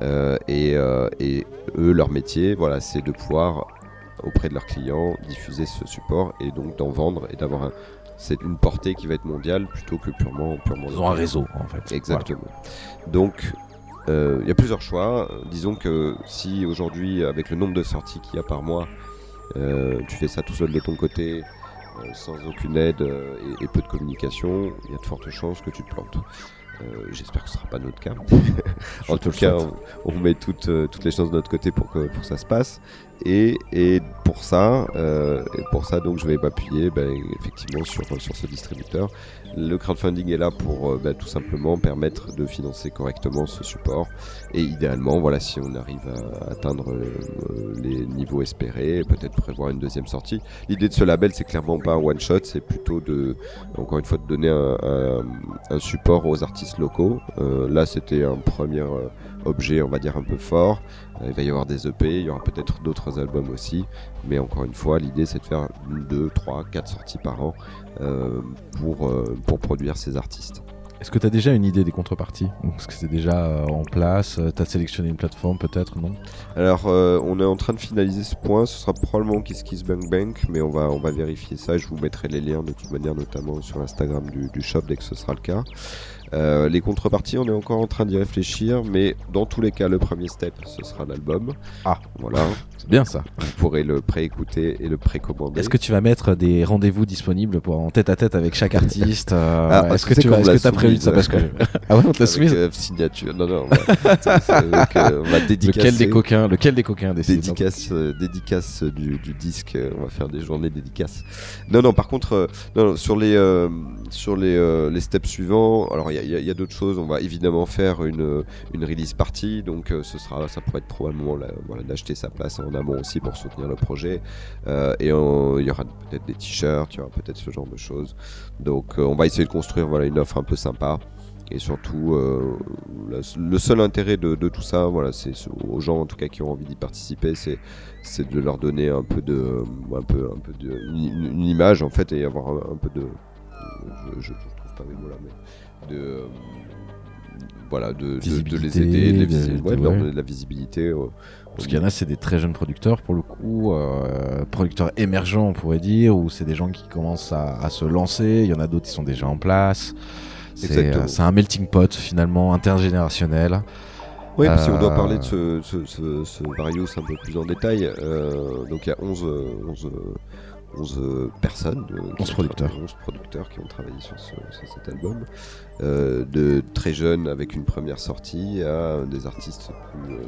Euh, et, euh, et eux, leur métier, voilà, c'est de pouvoir auprès de leurs clients diffuser ce support et donc d'en vendre et d'avoir un, c'est une portée qui va être mondiale plutôt que purement purement Ils ont un réseau en fait. Exactement. Donc, il y a plusieurs choix. Disons que si aujourd'hui, avec le nombre de sorties qu'il y a par mois, tu fais ça tout seul de ton côté, euh, sans aucune aide euh, et peu de communication, il y a de fortes chances que tu te plantes. Euh, J'espère que ce ne sera pas notre cas. En tout cas, on, on met toutes, euh, toutes les chances de notre côté pour que, pour que ça se passe. Et, et pour ça, euh, et pour ça donc, je vais m'appuyer ben, effectivement sur, sur ce distributeur. Le crowdfunding est là pour ben, tout simplement permettre de financer correctement ce support. Et idéalement, voilà, si on arrive à atteindre euh, les niveaux espérés, peut-être prévoir une deuxième sortie. L'idée de ce label, c'est clairement pas un one shot, c'est plutôt de, encore une fois, de donner un, un- un support aux artistes locaux. Euh, là, c'était un premier euh, objet, on va dire, un peu fort. Euh, il va y avoir des EP, il y aura peut-être d'autres albums aussi. Mais encore une fois, l'idée, c'est de faire une, deux, trois, quatre sorties par an pour, pour produire ces artistes. Est-ce que tu as déjà une idée des contreparties? Est-ce que c'est déjà en place? Tu as sélectionné une plateforme peut-être? Non? Alors, euh, on est en train de finaliser ce point. Ce sera probablement Kiss Kiss Bank Bank, mais on va, on va vérifier ça. Je vous mettrai les liens de toute manière, notamment sur l'Instagram du, du shop dès que ce sera le cas. Euh, les contreparties, on est encore en train d'y réfléchir, mais dans tous les cas, le premier step, ce sera l'album. Ah. Voilà. C'est bien ça. Vous pourrez le préécouter et le précommander. Est-ce que tu vas mettre des rendez-vous disponibles pour en tête à tête avec chaque artiste euh, Ah, Est-ce que tu vas- l'a que t'as prévu ça parce que ah ouais on te l'a soumise. euh, signature. Non, non. On va, c'est- donc, on va dédicacer. Lequel des coquins Lequel des coquins dédicace, dédicace du, du disque. On va faire des journées dédicaces. Non, non. Par contre, non, non, sur les sur les, les steps suivants, alors il y a, y a- d'autres choses. On va évidemment faire une une release party. Donc euh, ce sera, ça pourrait être probablement voilà, d'acheter sa place en amont aussi pour soutenir le projet. Euh, et il y aura peut-être des t-shirts, il y aura peut-être ce genre de choses. Donc euh, on va essayer de construire voilà une offre un peu sympa. Et surtout, le seul intérêt de, tout ça, voilà, c'est ce- aux gens en tout cas qui ont envie d'y participer, c'est de leur donner un peu de, un peu, un peu une, image en fait et avoir un, peu de, je, je, je trouve pas mes mots là, mais de, euh, voilà, de, de- de, les aider, de, les de- ouais, leur donner la visibilité. euh, Parce qu'il y en a, c'est des très jeunes producteurs pour le coup, euh, producteurs émergents on pourrait dire, ou c'est des gens qui commencent à, à se lancer. Il y en a d'autres qui sont déjà en place. C'est euh, c'est un melting pot finalement intergénérationnel. Oui, puis si on doit Euh, parler de ce, ce, ce, ce Various un peu plus en détail, euh, donc il y a 11, euh, 11, euh, 11 euh, personnes, euh, qui 11 ont producteurs. travaillé- 11 producteurs qui ont travaillé sur, ce- sur cet album, euh, de très jeunes avec une première sortie à des artistes plus euh,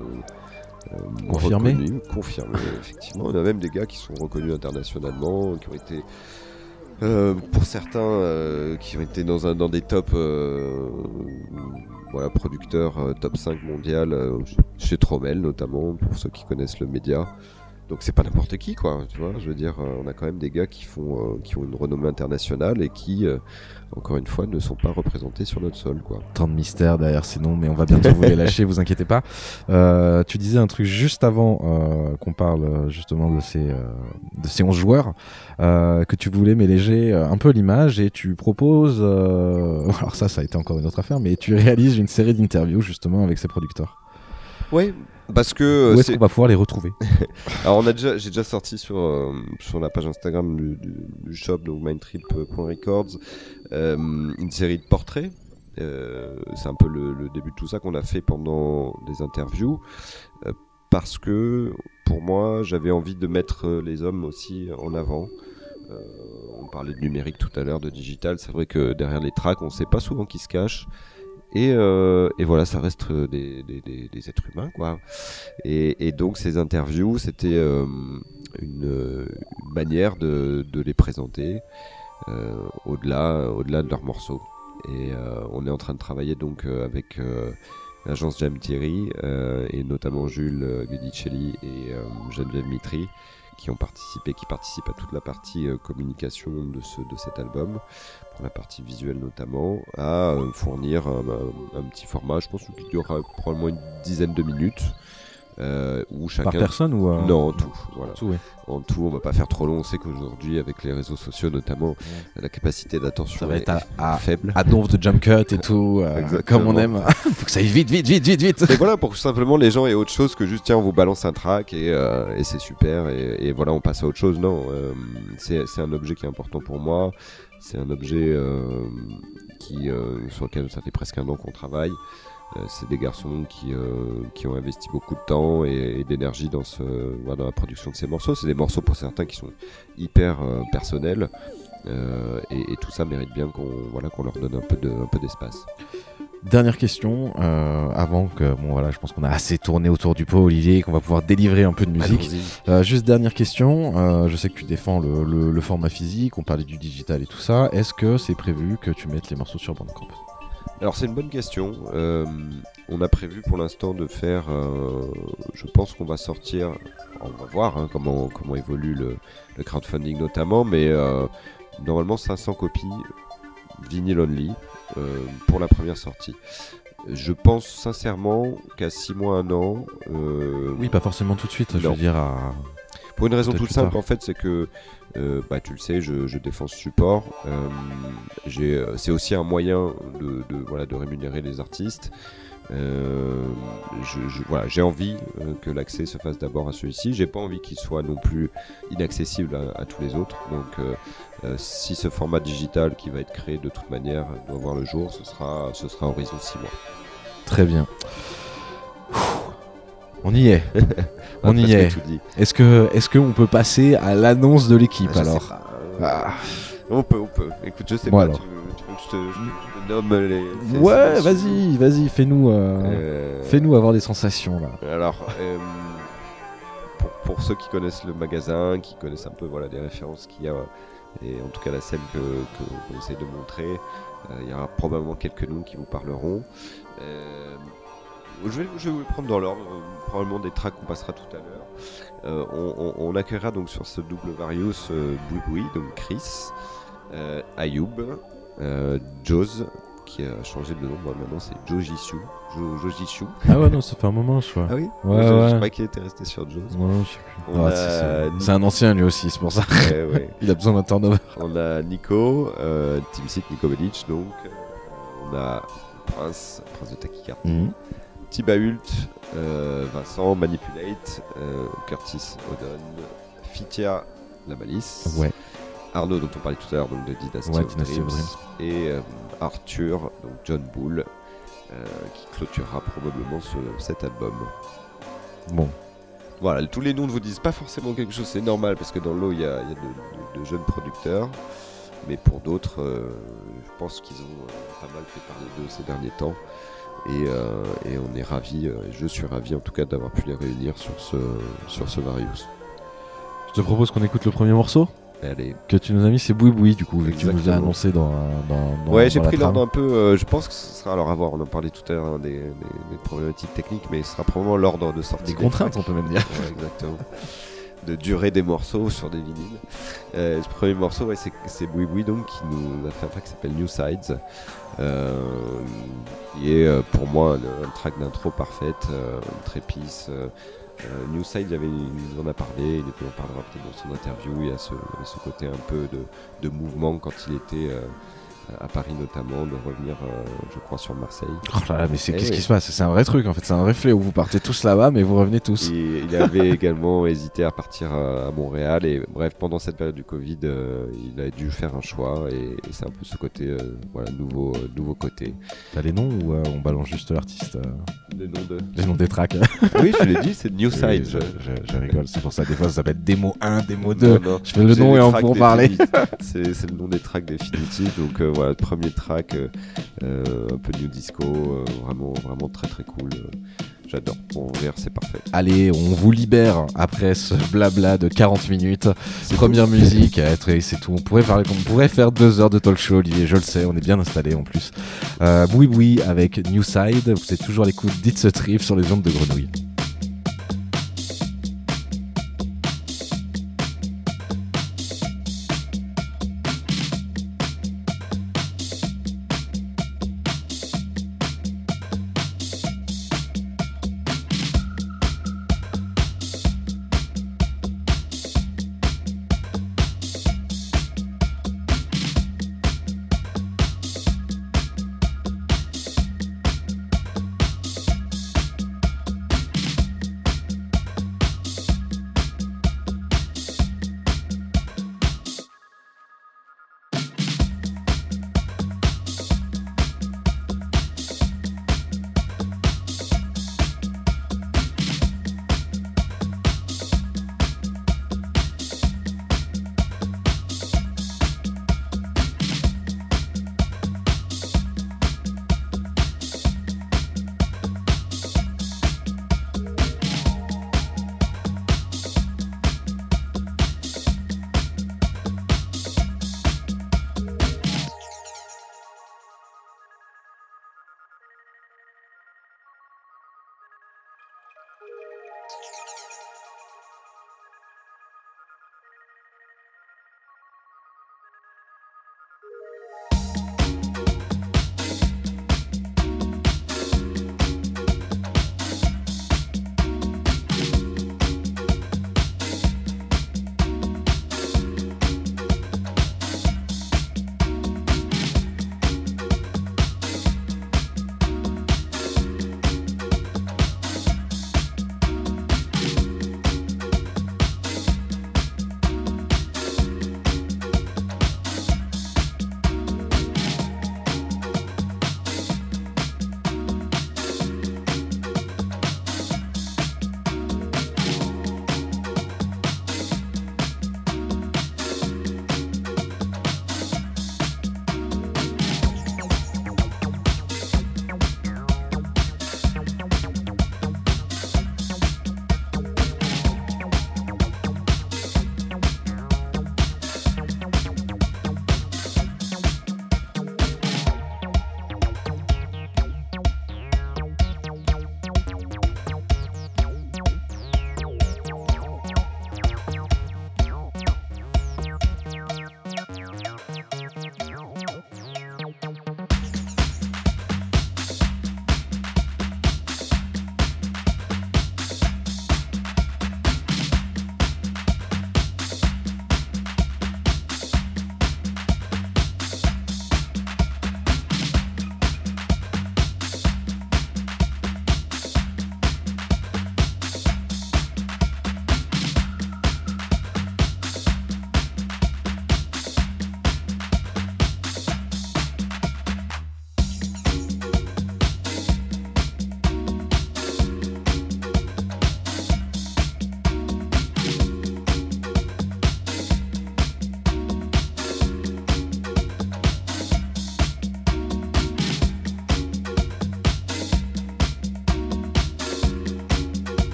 euh, Confirmés. reconnus, confirmés, effectivement. On a même des gars qui sont reconnus internationalement, qui ont été euh, pour certains euh, qui ont été dans, un, dans des euh, voilà, producteurs top 5 mondial chez Trommel notamment pour ceux qui connaissent le média donc c'est pas n'importe qui quoi tu vois je veux dire euh, on a quand même des gars qui font euh, ont une renommée internationale et qui euh, encore une fois ne sont pas représentés sur notre sol quoi Tant de mystères derrière ces noms, mais on va bientôt vous les lâcher, vous inquiétez pas. Tu disais un truc juste avant qu'on parle justement de ces, de ces 11 joueurs, que tu voulais mélanger un peu l'image et tu proposes, alors ça, ça a été encore une autre affaire, mais tu réalises une série d'interviews justement avec ces producteurs. Ouais parce que euh, Où est-ce c'est- qu'on va pouvoir les retrouver? Alors on a déjà, j'ai déjà sorti sur euh, sur la page Instagram du, du, du shop donc mindtrip.records euh, une série de portraits. Euh, c'est un peu le, le début de tout ça qu'on a fait pendant des interviews euh, parce que pour moi j'avais envie de mettre euh, les hommes aussi en avant. Euh, on parlait de numérique tout à l'heure, de digital. C'est vrai que derrière les tracks, on sait pas souvent qui se cache. Et, euh, et voilà, ça reste euh, des, des, des, des êtres humains, quoi. Et, et donc ces interviews, c'était euh, une, une manière de, de les présenter euh, au-delà, au-delà de leurs morceaux. Et euh, on est en train de travailler donc euh, avec l'agence Jam Thierry et notamment Jules Guidicelli et Geneviève Mitry qui ont participé, qui participent à toute la partie euh, communication de, ce, de cet album, pour la partie visuelle notamment, à euh, fournir un, petit format, je pense qu'il aura probablement une dizaine de minutes, euh, où chacun... Par personne ou euh, Non, en tout, voilà. tout, oui. En tout, on va pas faire trop long. On sait qu'aujourd'hui, avec les réseaux sociaux notamment, la capacité d'attention est, être à- à- faible. À donf de jump cut et tout, euh, comme on aime. Faut que ça aille vite, vite, vite, vite, vite. Et voilà, pour que simplement les gens aient autre chose que juste tiens, on vous balance un track et, et c'est super et, et voilà, on passe à autre chose. Non, c'est un objet qui est important pour moi. C'est un objet qui, sur lequel ça fait presque un an qu'on travaille. Euh, c'est des garçons qui, euh, qui ont investi beaucoup de temps et, et d'énergie dans, ce, voilà, dans la production de ces morceaux. C'est des morceaux pour certains qui sont hyper euh, personnels. Et, et tout ça mérite bien qu'on voilà, qu'on leur donne un peu de- un peu d'espace. Dernière question, euh, avant que, bon voilà, je pense qu'on a assez tourné autour du pot, Olivier, qu'on va pouvoir délivrer un peu de musique. Euh, juste dernière question, euh, je sais que tu défends le, le- le format physique, on parlait du digital et tout ça. Est-ce que c'est prévu que tu mettes les morceaux sur Bandcamp? Alors c'est une bonne question. Euh, on a prévu pour l'instant de faire, euh, je pense qu'on va sortir, on va voir hein, comment, comment évolue le, le crowdfunding notamment, mais euh, normalement 500 copies vinyl only pour la première sortie. Je pense sincèrement qu'à 6 mois, 1 an, Oui, pas forcément tout de suite, je veux dire à... pour une raison toute simple, en fait, c'est que, euh, bah, tu le sais, je, défends ce support. Euh, euh, c'est aussi un moyen de, voilà, de rémunérer les artistes. J'ai envie que l'accès se fasse d'abord à celui-ci. J'ai pas envie qu'il soit non plus inaccessible à, tous les autres. Donc, si ce format digital qui va être créé de toute manière doit voir le jour, ce sera, ce sera horizon 6 mois. Très bien. On y est. On y est. Est-ce que est-ce qu'on peut passer à l'annonce de l'équipe Ah, alors Ah. On peut, on peut. Écoute, je sais Bon, pas. alors. Tu, veux, tu que je te, nomme les. les Ouais, vas-y, vas-y, fais-nous euh, Euh, fais-nous avoir des sensations là. Alors, euh, pour, pour ceux qui connaissent le magasin, qui connaissent un peu voilà, les références qu'il y a, et en tout cas la scène que, que qu'on essaie de montrer, il y aura probablement quelques noms qui vous parleront. Je, vais, je vais vous le prendre dans l'ordre, euh, probablement des tracks qu'on passera tout à l'heure. Euh, on, on- on accueillera donc sur ce double Varius euh, Boui Boui, donc Chris, euh, Ayoub, euh, Joz, qui a changé de nom, Bon, maintenant c'est Joe Jishu. Jo. Ah ouais, non, ça fait un moment, je crois. Ah oui Ouais, je, ouais. je croyais qu'il était resté sur Joe. Non, je sais plus. On Ah, a- si, c'est- un ancien lui aussi, c'est pour ça. Ouais, ouais. Il a besoin d'un turnover. On a Nico, euh, Team Seat Nico Bellic, donc. On a Prince, Prince de Takikarta. Tibault, euh, Vincent, Manipulate, euh, Curtis Odon, Fitia, La Malice. Ouais. Arnaud, dont on parlait tout à l'heure, donc de Dynasty, Ouais, of Dynasty of Dreams. Et euh, Arthur, donc John Bull, euh, qui clôturera probablement ce- cet album. Bon, Voilà, tous les noms ne vous disent pas forcément quelque chose, c'est normal parce que dans l'eau il y a, il y a de, de- de jeunes producteurs, mais pour d'autres, euh, je pense qu'ils ont pas mal fait parler d'eux ces derniers temps. Et, euh, et on est ravis, euh, je suis ravi en tout cas d'avoir pu les réunir sur ce, sur ce Varius. je te propose qu'on écoute le premier morceau Allez. que tu nous as mis, c'est Boui Boui du coup, vu que tu nous as annoncé dans, dans, dans ouais, j'ai pris l'ordre un peu, euh, je pense que ce sera, alors à voir, on en parlait tout à l'heure hein, des, des- des problématiques techniques, mais ce sera probablement l'ordre de sortie. Des contraintes, on peut même dire. Ouais, exactement. De durée des morceaux sur des vinyles. Euh, ce premier morceau, c'est, Boui Boui donc, qui nous a fait un track qui s'appelle New Sides. Euh, qui est euh, pour moi un track d'intro parfaite, euh, très peace. Euh, euh, New Side, il, en a parlé, il on parlera peut-être dans son interview. Il y a ce, côté un peu de, mouvement quand il était à Paris notamment, de revenir, euh, je crois, sur Marseille. Oh là là, mais c'est Eh qu'est-ce oui. qui se passe? C'est un vrai truc en fait, c'est un vrai fléau. Vous partez tous là-bas, mais vous revenez tous. Et il avait également hésité à partir à, à Montréal et bref pendant cette période du Covid euh, il a dû faire un choix et, et c'est un peu ce côté euh, voilà nouveau euh, nouveau côté T'as les noms ou euh, on balance juste l'artiste euh, le nom de Les noms des tracks oui je l'ai dit c'est New Oui, Side je, je- je rigole, c'est pour ça des fois ça s'appelle démo 1, démo 2. Non, non. Je fais le nom les et on peut en parler. c'est c'est le nom des tracks définitifs donc euh, voilà premier track euh, euh, un peu new disco euh, vraiment vraiment très très cool j'adore pour VR c'est parfait Allez, on vous libère après ce blabla de 40 minutes. Première tout. musique, c'est tout. On pourrait, parler, on pourrait faire deux heures de talk show, Olivier, je le sais, on est bien installé en plus. Euh, Boui Boui avec New Side, vous êtes toujours à l'écoute d'It's a Trip sur les ondes de grenouille.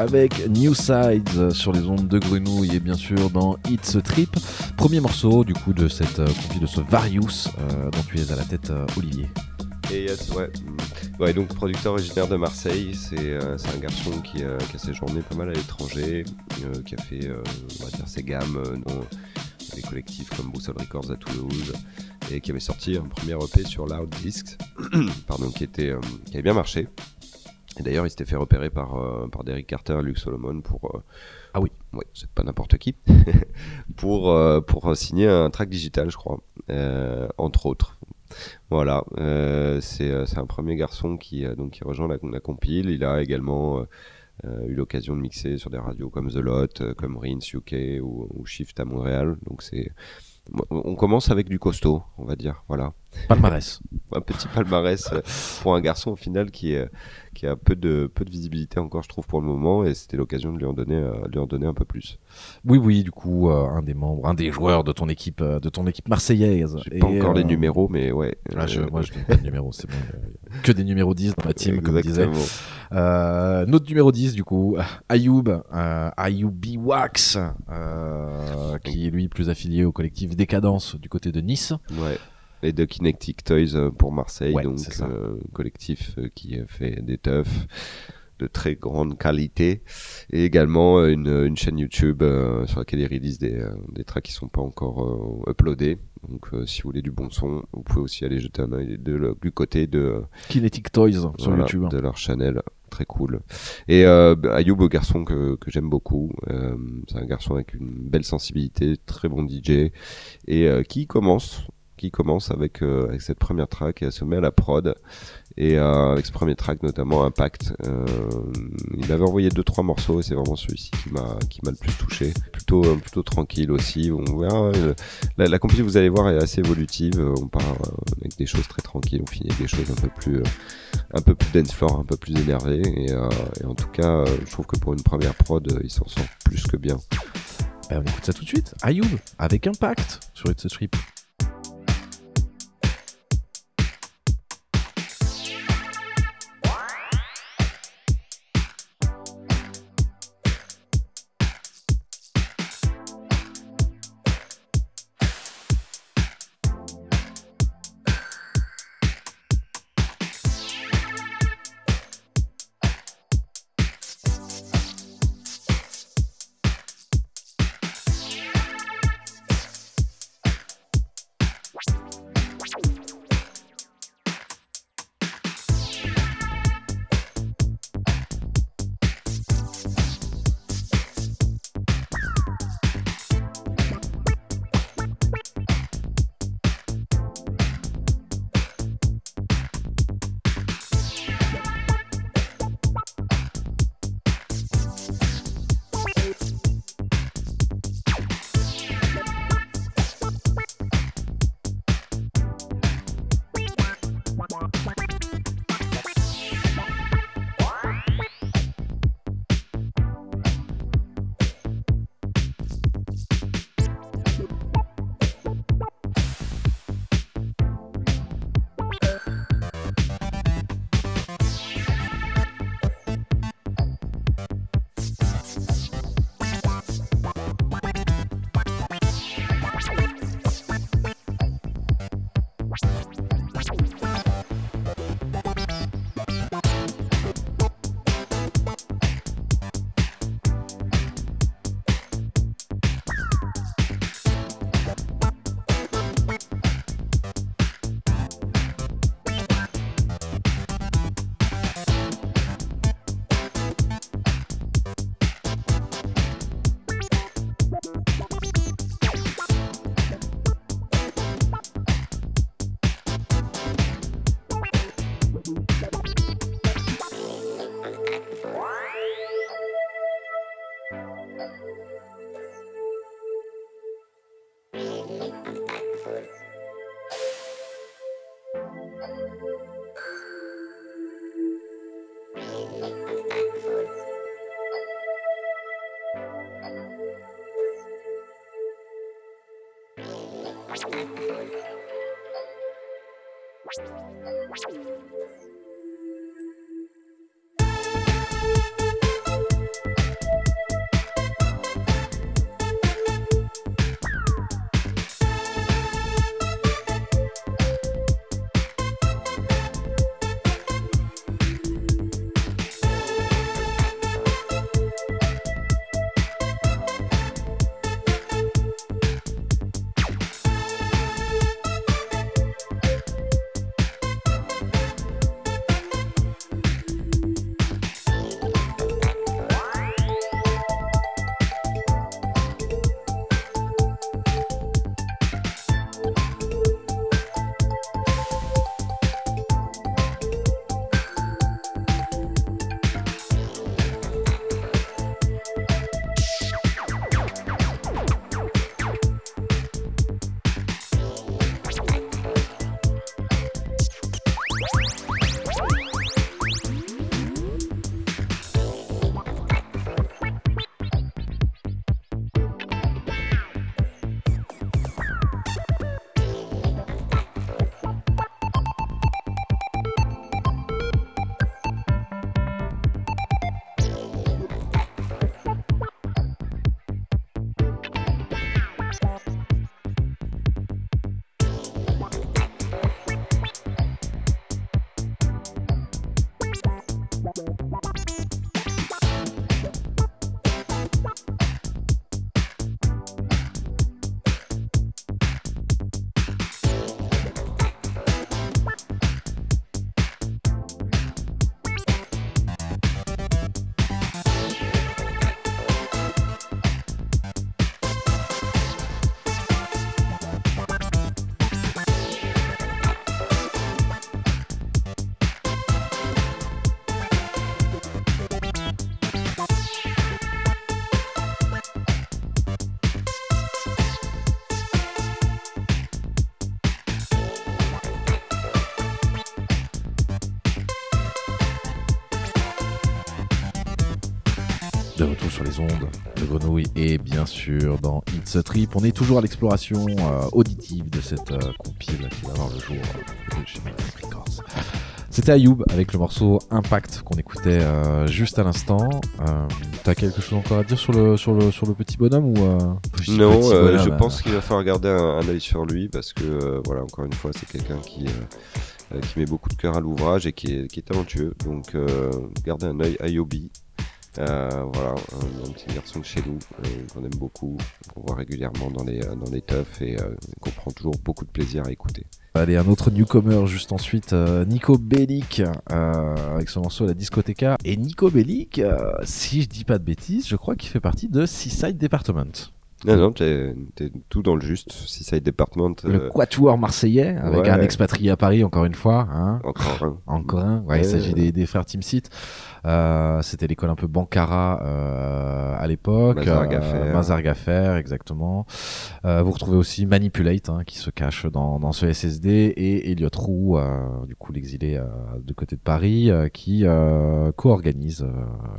Avec New Sides sur les ondes de Grenouille et bien sûr dans It's Trip. Premier morceau du coup de cette euh, de ce Various euh, dont tu es à la tête, euh, Olivier. Et yes, ouais. ouais. donc producteur originaire de Marseille, c'est un garçon qui, a séjourné pas mal à l'étranger, qui a fait, on va dire, ses gammes dans des collectifs comme Boussole Records à Toulouse, et qui avait sorti un premier EP sur Loud Discs, pardon, qui, était, qui avait bien marché. Et d'ailleurs, il s'était fait repérer par, euh, par Derek Carter et Luke Solomon pour. Euh, ah oui. Oui, c'est pas n'importe qui. pour, euh, pour signer un track digital, je crois. entre autres. Voilà. c'est un premier garçon qui, donc, qui rejoint la, la compile. Il a également. eu l'occasion de mixer sur des radios comme The Lot, comme Rins UK ou, ou Shift à Montréal. Donc c'est on commence avec du costaud, on va dire. Voilà. Palmarès. un petit palmarès euh, pour un garçon au final qui, qui a peu de, peu de visibilité encore, je trouve, pour le moment. Et c'était l'occasion de lui en donner, euh, lui en donner un peu plus. Oui, oui, du coup, euh, un des membres, un des joueurs de ton équipe, de ton équipe marseillaise. J'ai pas encore les numéros, mais ouais. Ah, moi, je donne pas de numéros, c'est bon. Que des numéros 10 dans ma team, comme disait. notre numéro 10, du coup, Ayoub, Ayoub Wax, qui est lui plus affilié au collectif Décadence du côté de Nice. Ouais et de Kinetic Toys euh, pour Marseille, donc euh, collectif euh, qui fait des teufs de très grande qualité et également une, une chaîne YouTube sur laquelle ils release des, des tracks qui sont pas encore uploadés. Donc si vous voulez du bon son, vous pouvez aussi aller jeter un œil du côté de Kinetic Toys sur YouTube. De leur channel, très cool. Et euh, Ayoub, garçon que, que j'aime beaucoup, c'est un garçon avec une belle sensibilité, très bon DJ et qui commence qui commence avec, euh, avec cette première track et elle se met à la prod. Et euh, avec ce premier track, notamment Impact, euh, il avait envoyé deux trois morceaux et c'est vraiment celui-ci qui m'a le plus touché. Plutôt plutôt tranquille aussi. La, la vous allez voir, est assez évolutive. On part avec des choses très tranquilles. On finit avec des choses un peu plus un peu plus dance floor, un peu plus énervées. Et, en tout cas, je trouve que pour une première prod, il s'en sort plus que bien. Ben, on écoute ça tout de suite. Ayoub avec Impact sur It's a Trip. Et bien sûr dans It's a Trip. On est toujours à l'exploration euh, auditive de cette euh, compile qui va avoir le jour euh, chez Records. C'était Ayoub avec le morceau Impact qu'on écoutait euh, juste à l'instant. Euh, T'as quelque chose encore à dire sur le, sur le, sur le petit bonhomme ou euh, Non, petit bonhomme, je pense qu'il va falloir garder un, un œil sur lui parce que, voilà, encore une fois, c'est quelqu'un qui, qui met beaucoup de cœur à l'ouvrage et qui est, qui est talentueux. Donc, gardez un œil Ayobi. Euh, voilà, un, petit garçon de chez nous euh, qu'on aime beaucoup, qu'on voit régulièrement dans les, euh, dans et qu'on prend toujours beaucoup de plaisir à écouter. Allez, un autre newcomer juste ensuite, Nico Bellic avec son morceau La Discoteca. Et Nico Bellic, si je dis pas de bêtises, je crois qu'il fait partie de Seaside Department. Non, non, t'es tout dans le juste. Seaside Department, Le euh, quatuor marseillais, avec ouais. un expatrié à Paris, encore une fois. Hein. encore un. Encore un, ouais, Ouais. il s'agit des, des frères Team Seat. Euh, C'était l'école un peu Bancara euh, à l'époque. Mazar Gaffer. Exactement. Vous retrouvez aussi Manipulate, hein, qui se cache dans, dans ce SSD, et Elliot Roux, du coup l'exilé de côté de Paris, qui co-organise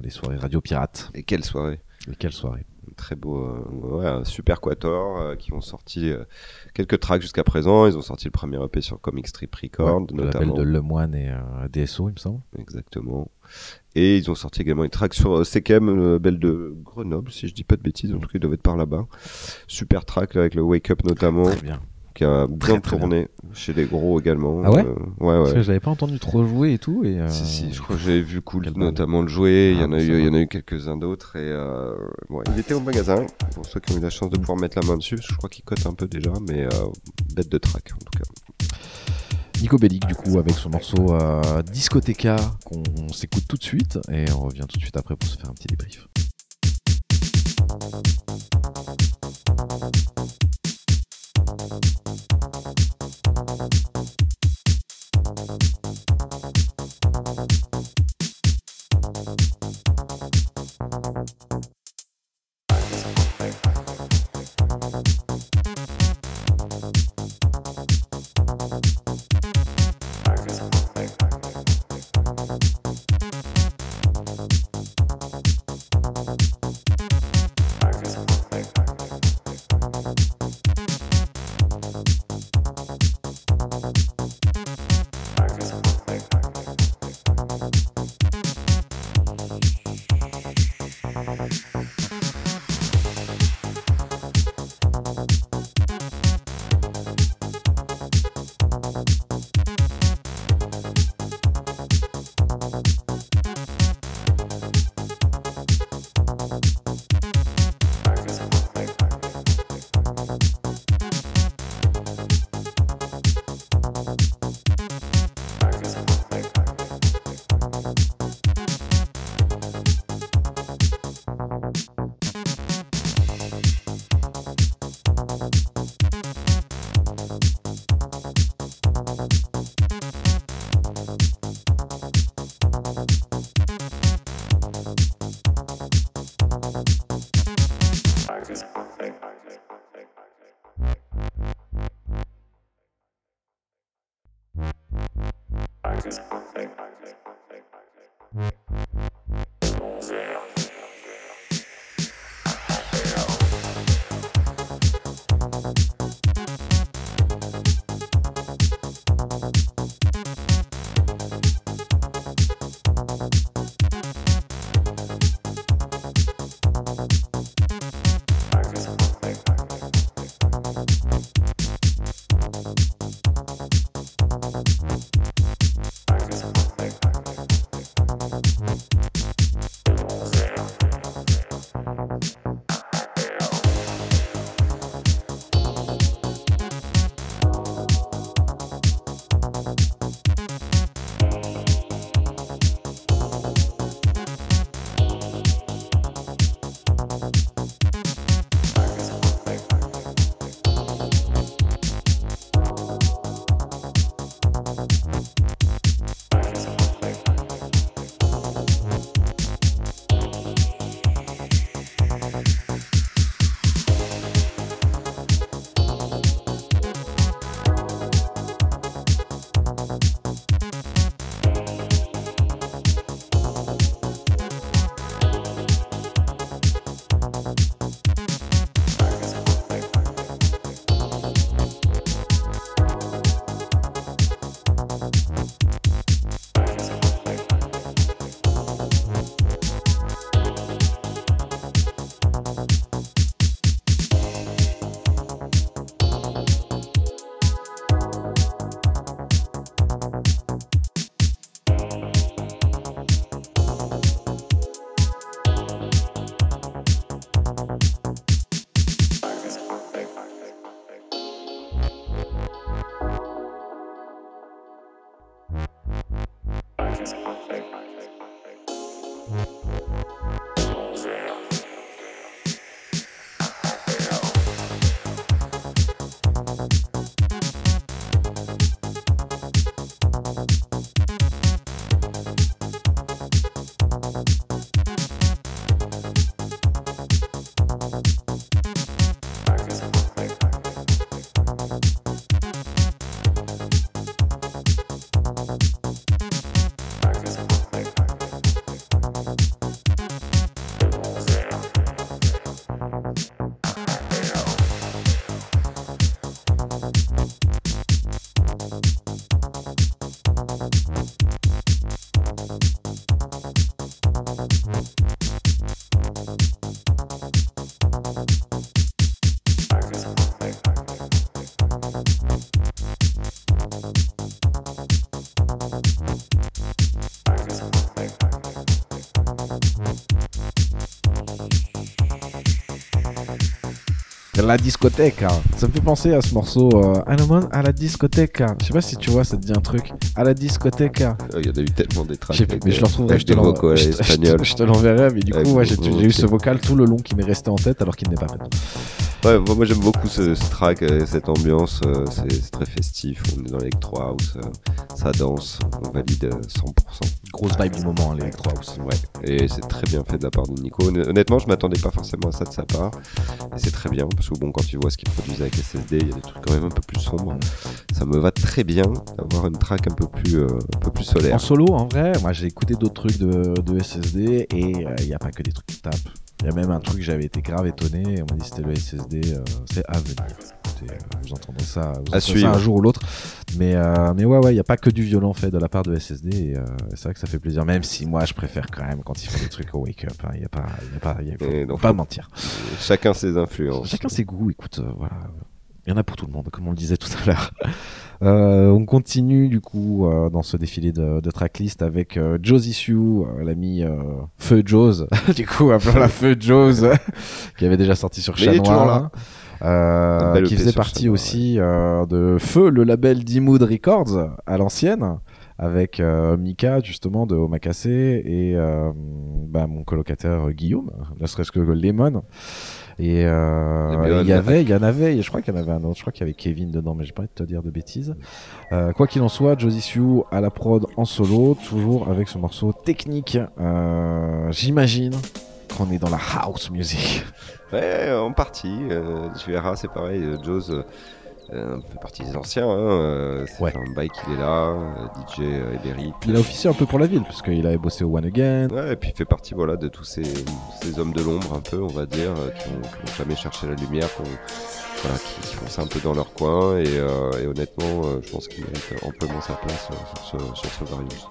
les soirées Radio Pirates. Et quelle soirée! Et quelle soirée? Très beau, euh, ouais, un super quator euh, qui ont sorti euh, quelques tracks jusqu'à présent. Ils ont sorti le premier EP sur Comic Strip Record, Ouais, notamment. de Lemoine et DSO, il me semble. Exactement. Et ils ont sorti également une track sur Sekem, euh, belle de Grenoble, si je dis pas de bêtises. En tout cas, ils doivent être par là-bas. Super track là, avec le Wake Up notamment, Très bien. Qui a Très, bien très tourné chez les gros également. Ah ouais Euh, Ouais, Parce ouais. que je l'avais pas entendu trop jouer et tout. Et, euh, Si, si, je crois que j'avais vu Cool notamment le jouer. Il y Ah, en a eu, il y en a eu quelques-uns d'autres. Et euh, ouais, il était au magasin. Pour ceux qui ont eu la chance de pouvoir mettre la main dessus, parce que je crois qu'il cote un peu déjà, mais euh, bête de track en tout cas. Nico Bellic, du coup, avec son morceau euh, Discoteca qu'on s'écoute tout de suite. Et on revient tout de suite après pour se faire un petit débrief. La discothèque. hein. Ça me fait penser à ce morceau euh, Anomon à la discothèque. Je sais pas si tu vois, ça te dit un truc. À la discothèque. Euh, Il y en a eu tellement des tracks. Mais je le retrouverai, avec je te je te- l'enverrai, mais du coup, ouais, j'ai eu ce vocal tout le long qui m'est resté en tête alors qu'il n'est pas maintenant. Ouais, moi j'aime beaucoup ce, ce track, euh, cette ambiance, euh, c'est très festif, on est dans l'électro house, euh, ça danse, on valide euh, 100%. Grosse vibe du moment, l'Electro House. Ouais, et c'est très bien fait de la part de Nico. Honn- Honnêtement, je m'attendais pas forcément à ça de sa part, et c'est très bien, parce que bon, quand tu vois ce qu'il produisait avec SSD, il y a des trucs quand même un peu plus sombres. Ça me va très bien d'avoir une track un peu plus, euh, un peu plus solaire. En solo, en vrai, moi j'ai écouté d'autres trucs de, de SSD et il n'y a pas que des trucs qui tapent. Il y a même un truc, j'avais été grave étonné. On m'a dit c'était le SSD, euh, c'est à venir. Écoutez, euh, vous entendrez ça, vous entendrez ça un jour ou l'autre. Mais, euh, mais ouais, ouais, il n'y a pas que du violent fait de la part de SSD. Euh, c'est vrai que ça fait plaisir. Même si moi je préfère quand même quand il fait des trucs au wake up. hein. Il n'y a pas, il y a pas, il y a- faut, donc, pas mentir. Chacun ses influences. Chacun ses goûts, écoute, euh, voilà. Il y en a pour tout le monde, comme on le disait tout à l'heure. Euh, on continue du coup euh, dans ce défilé de, de tracklist avec euh, Josie Sue, l'ami Feu Jose, du coup appelons la Feu Jose, qui avait déjà sorti sur il Chat Noir, euh, qui faisait partie aussi euh, de Feu, le label d'Imood Records à l'ancienne, avec euh, Mika justement de Omakase et bah, mon colocataire Guillaume, ne serait-ce que Lemon. Et euh, il y avait, il y en avait, je crois qu'il y en avait un autre, je crois qu'il y avait Kevin dedans, mais j'ai pas envie de te dire de bêtises. Euh, quoi qu'il en soit, Josie Sue à la prod en solo, toujours avec ce morceau technique. Euh, J'imagine qu'on est dans la house music. Ouais, en partie. Euh, tu verras, c'est pareil. euh, Jaws euh, euh, fait partie des anciens. Hein, euh, c'est Ouais. un bail qu'il est là. DJ Eberic. Il a officié un peu pour la ville, parce qu'il avait bossé au One Again. Ouais, et puis il fait partie voilà, de tous ces, ces hommes de l'ombre, un peu, on va dire, qui n'ont jamais cherché la lumière, qui, ont- voilà, qui, qui font ça un peu dans leur coin. Et, euh, et honnêtement, je pense qu'il mérite amplement sa place sur ce, sur ce Various.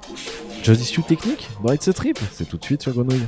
Josie Sue technique? Dans It's a Trip, c'est tout de suite sur Grenouille.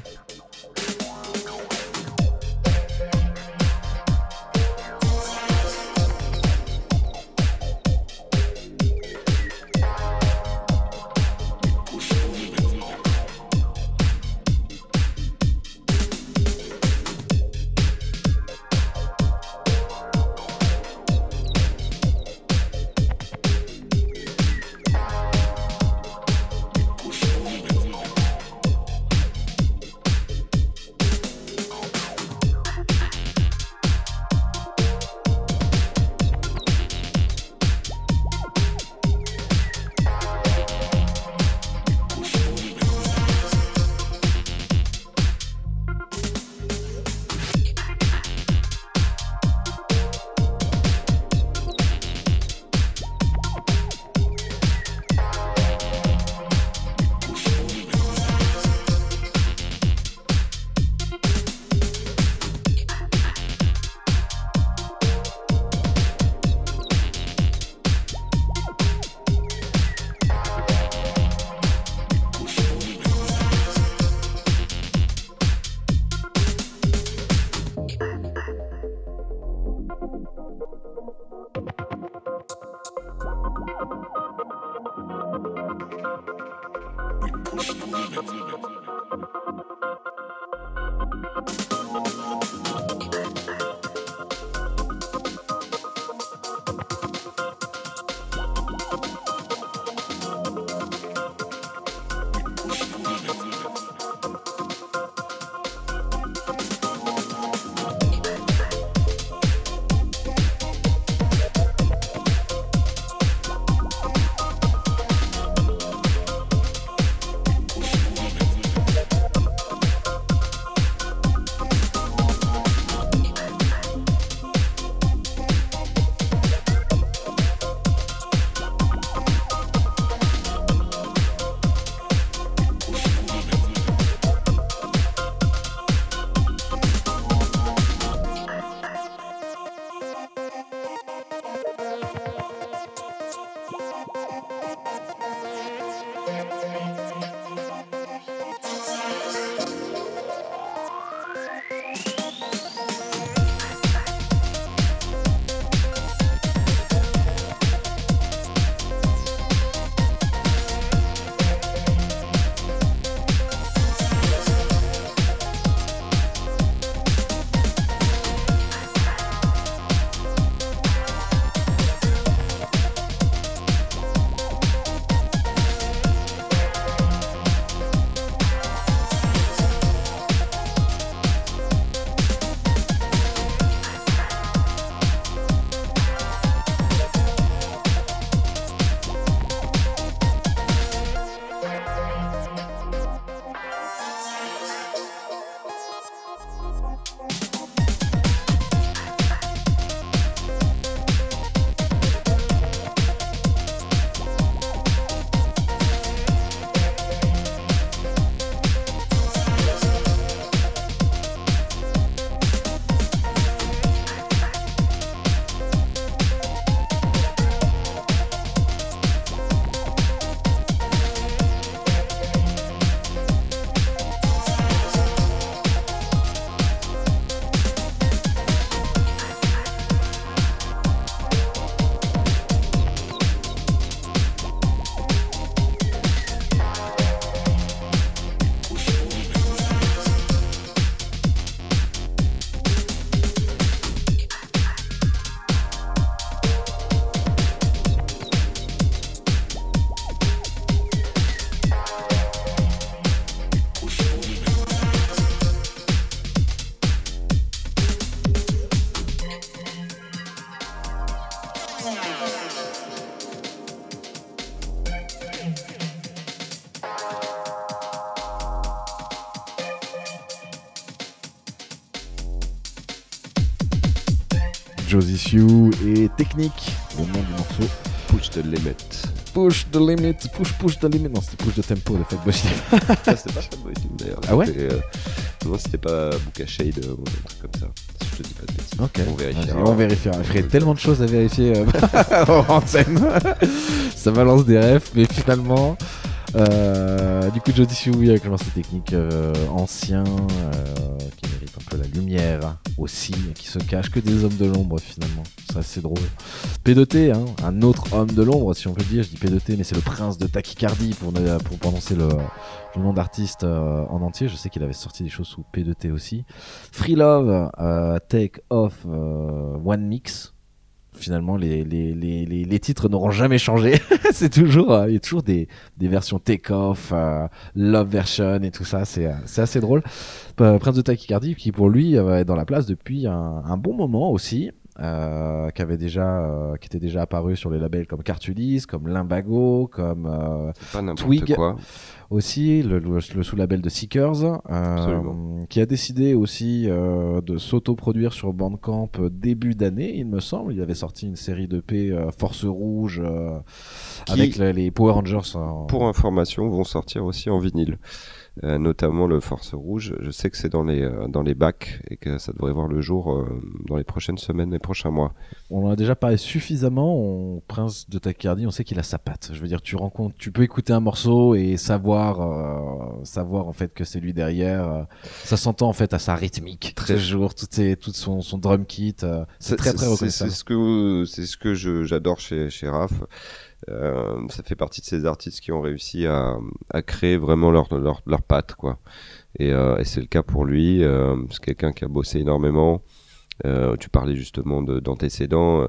Josie et Technique, le nom du morceau. Push the limit. Push the limit, push push the limit. Non, c'était push the tempo de Fatboy Slim. Ah, c'était pas Fatboy Slim d'ailleurs. Ah ouais euh, Non, c'était pas Booka Shade ou un truc comme ça. Si je te dis pas de. Ok. On vérifiera. On vérifiera. Je ferai tellement de choses à vérifier euh, en scène. Ça balance des refs, mais finalement. euh, du coup, Jody Sue avec le morceau technique euh, ancien euh, qui lumière aussi, qui se cache que des hommes de l'ombre finalement. C'est drôle. P2T, hein, un autre homme de l'ombre, si on peut dire. Je dis P2T, mais c'est le prince de tachycardie pour, prononcer le, le nom d'artiste euh, en entier. Je sais qu'il avait sorti des choses sous P2T aussi. Free Love, euh, Take Off, euh, One Mix. Finalement, les, les, les, les, titres n'auront jamais changé. c'est toujours, euh, il y a toujours des, des versions Take Off, euh, Love Version et tout ça. C'est, euh, c'est assez drôle. Prince de Tachycardie, qui pour lui euh, est dans la place depuis un bon moment aussi. Euh, qui avait déjà euh, qui était déjà apparu sur les labels comme Cartulis, comme Limbago, comme euh, Twig. quoi. aussi le, le- le sous-label de Seekers, euh, qui a décidé aussi euh, de s'auto-produire sur Bandcamp euh, début d'année, il me semble. Il avait sorti une série de P euh, Force Rouge euh, Qui- avec les, les Power Rangers. en- Pour information, vont sortir aussi en vinyle. Euh, notamment le Force Rouge. Je sais que c'est dans les, euh, dans les bacs et que ça devrait voir le jour euh, dans les prochaines semaines, les prochains mois. On en a déjà parlé suffisamment. On, Prince de Tachycardie, on sait qu'il a sa patte. Je veux dire, tu rencontres, tu peux écouter un morceau et savoir, euh, savoir en fait que c'est lui derrière. ça s'entend en fait à sa rythmique. Très- Toujours, tout, ses- tout son, son drum kit. c'est très très C'est reconnaissable. ce que, c'est ce que j'adore chez, chez Raph. Euh, ça fait partie de ces artistes qui ont réussi à, créer vraiment leur, leur, leur patte, quoi. Et, euh, c'est le cas pour lui. Euh, c'est quelqu'un qui a bossé énormément. Tu parlais justement de- d'antécédents.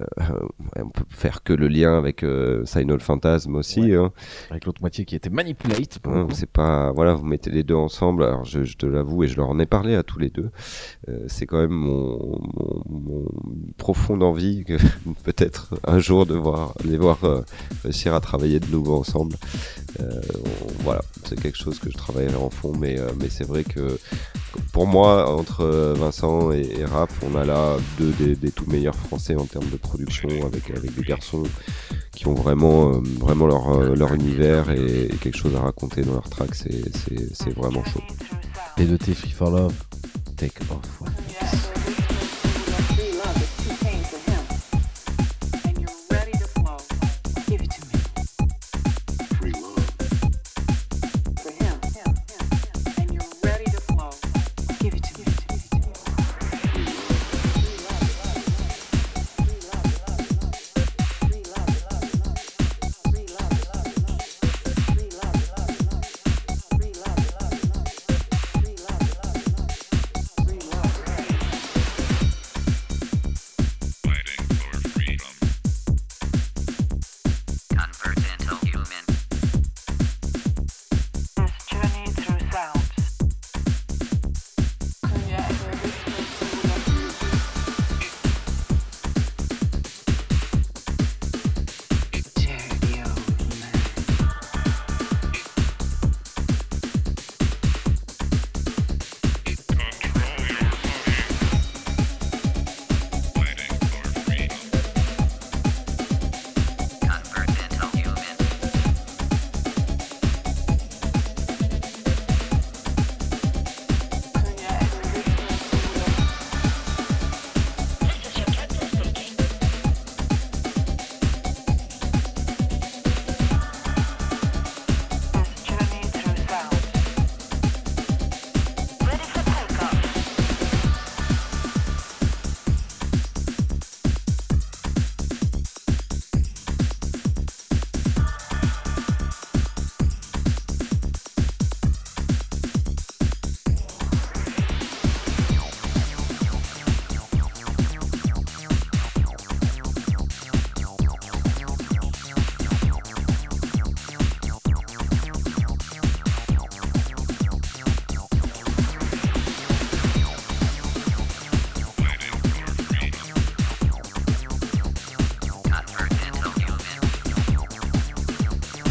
Euh, on peut faire que le lien avec euh, Signal Phantasm aussi. Ouais. hein. avec l'autre moitié qui était manipulate. Hein, c'est pas voilà vous mettez les deux ensemble alors je, je te l'avoue et je leur en ai parlé à tous les deux Euh, c'est quand même mon, mon, mon profonde envie que peut-être un jour de voir les voir réussir à travailler de nouveau ensemble on- voilà c'est quelque chose que je travaillerai en fond mais mais c'est vrai que pour moi entre Vincent et, et Raph on a là deux des, des tout meilleurs français en termes de production avec des garçons qui ont vraiment, euh, vraiment leur, euh, univers et, et quelque chose à raconter dans leur track, c'est, vraiment chaud. P2T Free for Love, Take Off.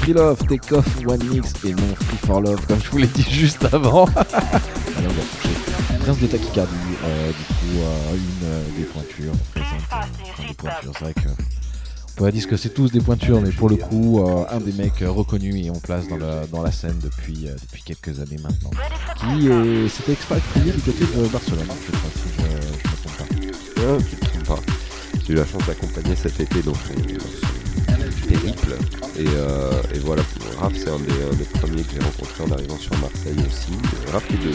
Free Love, Take Off, One Mix et non Free for Love, comme je vous l'ai dit juste avant. Allez, on va toucher. Prince de tachycardie, euh, du coup, euh, une euh, des pointures présente. Enfin, des pointures, c'est vrai que. On pourrait dire que c'est tous des pointures, mais pour le coup, euh, un des mecs euh, reconnus et on place dans la, dans la scène depuis, euh, depuis quelques années maintenant. Qui est. C'était expatrié du côté de Barcelone, je crois, si je, je me trompe pas. Ah, tu te trompes pas. J'ai eu la chance d'accompagner cet été dans son euh, et voilà, Raph, c'est un des, un des premiers que j'ai rencontré en arrivant sur Marseille aussi. Raph qui est de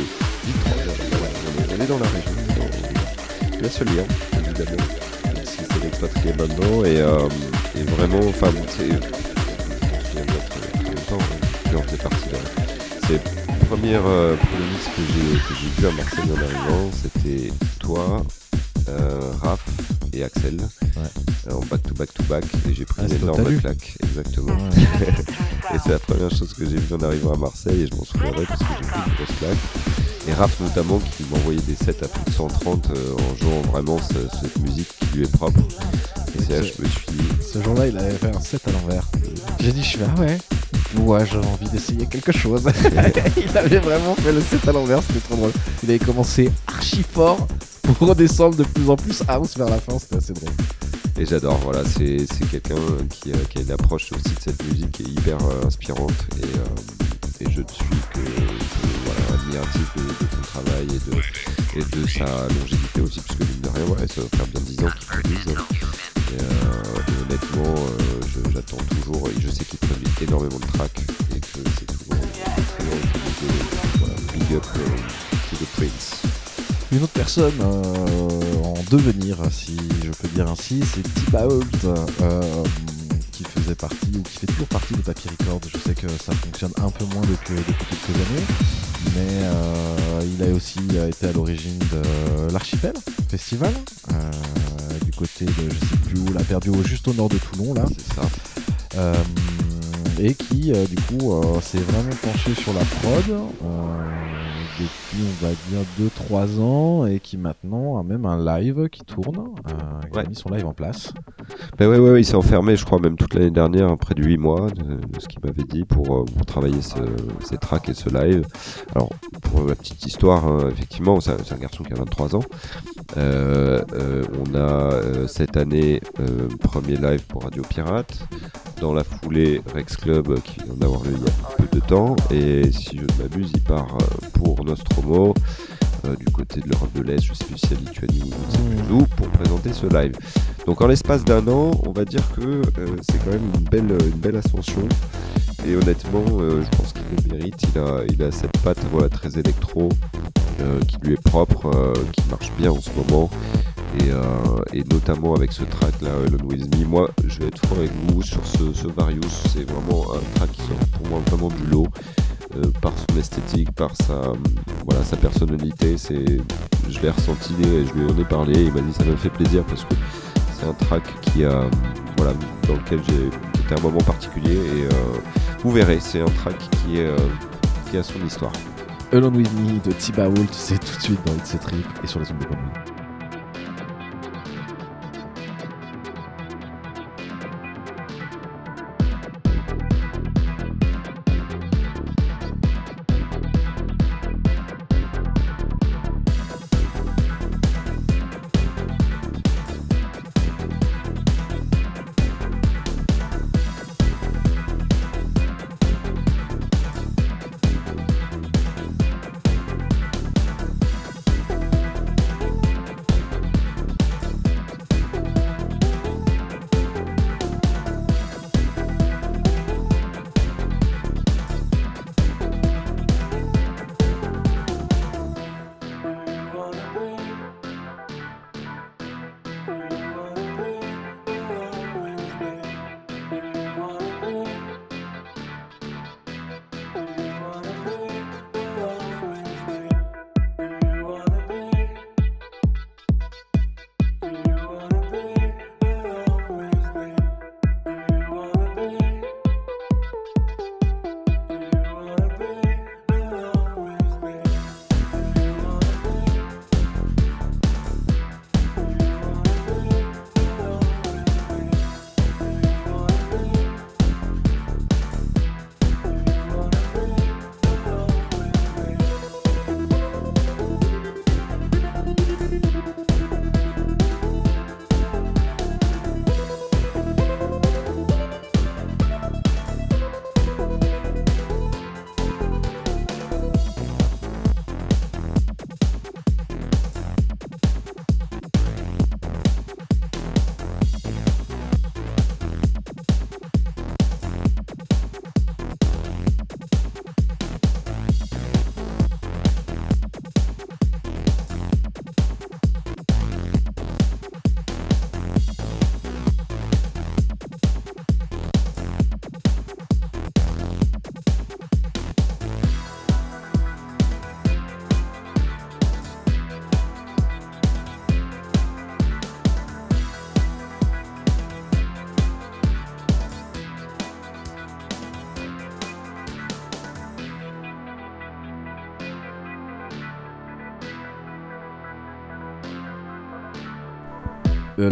Vitrolles. On, est, dans la région. Il a ce lien, évidemment. Même si c'est l'expatrié maintenant. Et, euh, et vraiment, enfin, c'est. Je me souviens partie de. C'est le premier, euh, mix que j'ai que j'ai vu à Marseille en arrivant. C'était toi, euh, Raph et Axel euh, en back to back to back et j'ai pris Ah, une énorme claque exactement Ouais. et c'est la première chose que j'ai vue en arrivant à Marseille et je m'en souviendrai parce que j'ai pris une grosse claque et Raph notamment qui m'envoyait des sets à plus de 130 euh, en jouant vraiment ce- cette musique qui lui est propre et c'est là que je me suis dit Ce jour-là, il avait fait un set à l'envers. J'ai dit, je fais, ah ouais. Ouais, j'avais envie d'essayer quelque chose. il avait vraiment fait le set à l'envers, c'était trop drôle. Il avait commencé archi fort pour redescendre de plus en plus house vers la fin, c'était assez drôle. Et j'adore voilà c'est quelqu'un qui, euh, qui a une approche aussi de cette musique qui est hyper euh, inspirante et, euh, je ne suis que, voilà, admiratif de, de son travail et de, et de sa longévité aussi puisque mine de rien ça va faire bien 10 ans qu'il produise euh, et honnêtement j'attends toujours et je sais qu'il produit énormément de tracks et que c'est toujours big up to the prince. Une autre personne en devenir, si dire ainsi, c'est T-Bault, euh, qui faisait partie, ou qui fait toujours partie de Papy Records. Je sais que ça fonctionne un peu moins depuis, depuis quelques années, mais euh, il a aussi euh, été à l'origine de l'Archipel Festival, du côté de, je sais plus où, la perdu juste au nord de Toulon, là. c'est ça et qui euh, du coup euh, s'est vraiment penché sur la prod euh, depuis on va dire 2-3 ans et qui maintenant a même un live qui tourne euh, il a mis son live en place Ben ouais, il s'est enfermé, je crois, même toute l'année dernière, près de 8 mois, de, ce qu'il m'avait dit, pour, euh, travailler ce, ces tracks et ce live. Alors, pour la petite histoire, hein, effectivement, c'est un, garçon qui a 23 ans. Euh, euh, on a cette année premier live pour Radio Pirate. Dans la foulée, Rex Club qui vient d'avoir lieu il y a peu de temps. Et si je ne m'abuse, il part pour Nostromo. Euh, du côté de l'Europe de l'Est, je sais plus si c'est Lituanie ou d'où, pour présenter ce live. Donc en l'espace d'un an, on va dire que euh, c'est quand même une belle, une belle ascension. Et honnêtement, euh, je pense qu'il le mérite. Il a, il a cette patte voilà, très électro qui lui est propre, qui marche bien en ce moment. Et, notamment avec ce track là, Alone With Me. Moi, je vais être franc avec vous sur ce, ce Various. C'est vraiment un track qui sort pour moi vraiment du lot. Euh, par son esthétique, par sa, voilà, sa personnalité, c'est, je l'ai ressenti et je lui en ai parlé. Il m'a dit ça me fait plaisir parce que c'est un track qui a, voilà, dans lequel j'ai été un moment particulier et euh, vous verrez, c'est un track qui, est, euh, qui a son histoire. Alone With Me de T-Bault c'est tout de suite dans It's a Trip et sur les ondes de.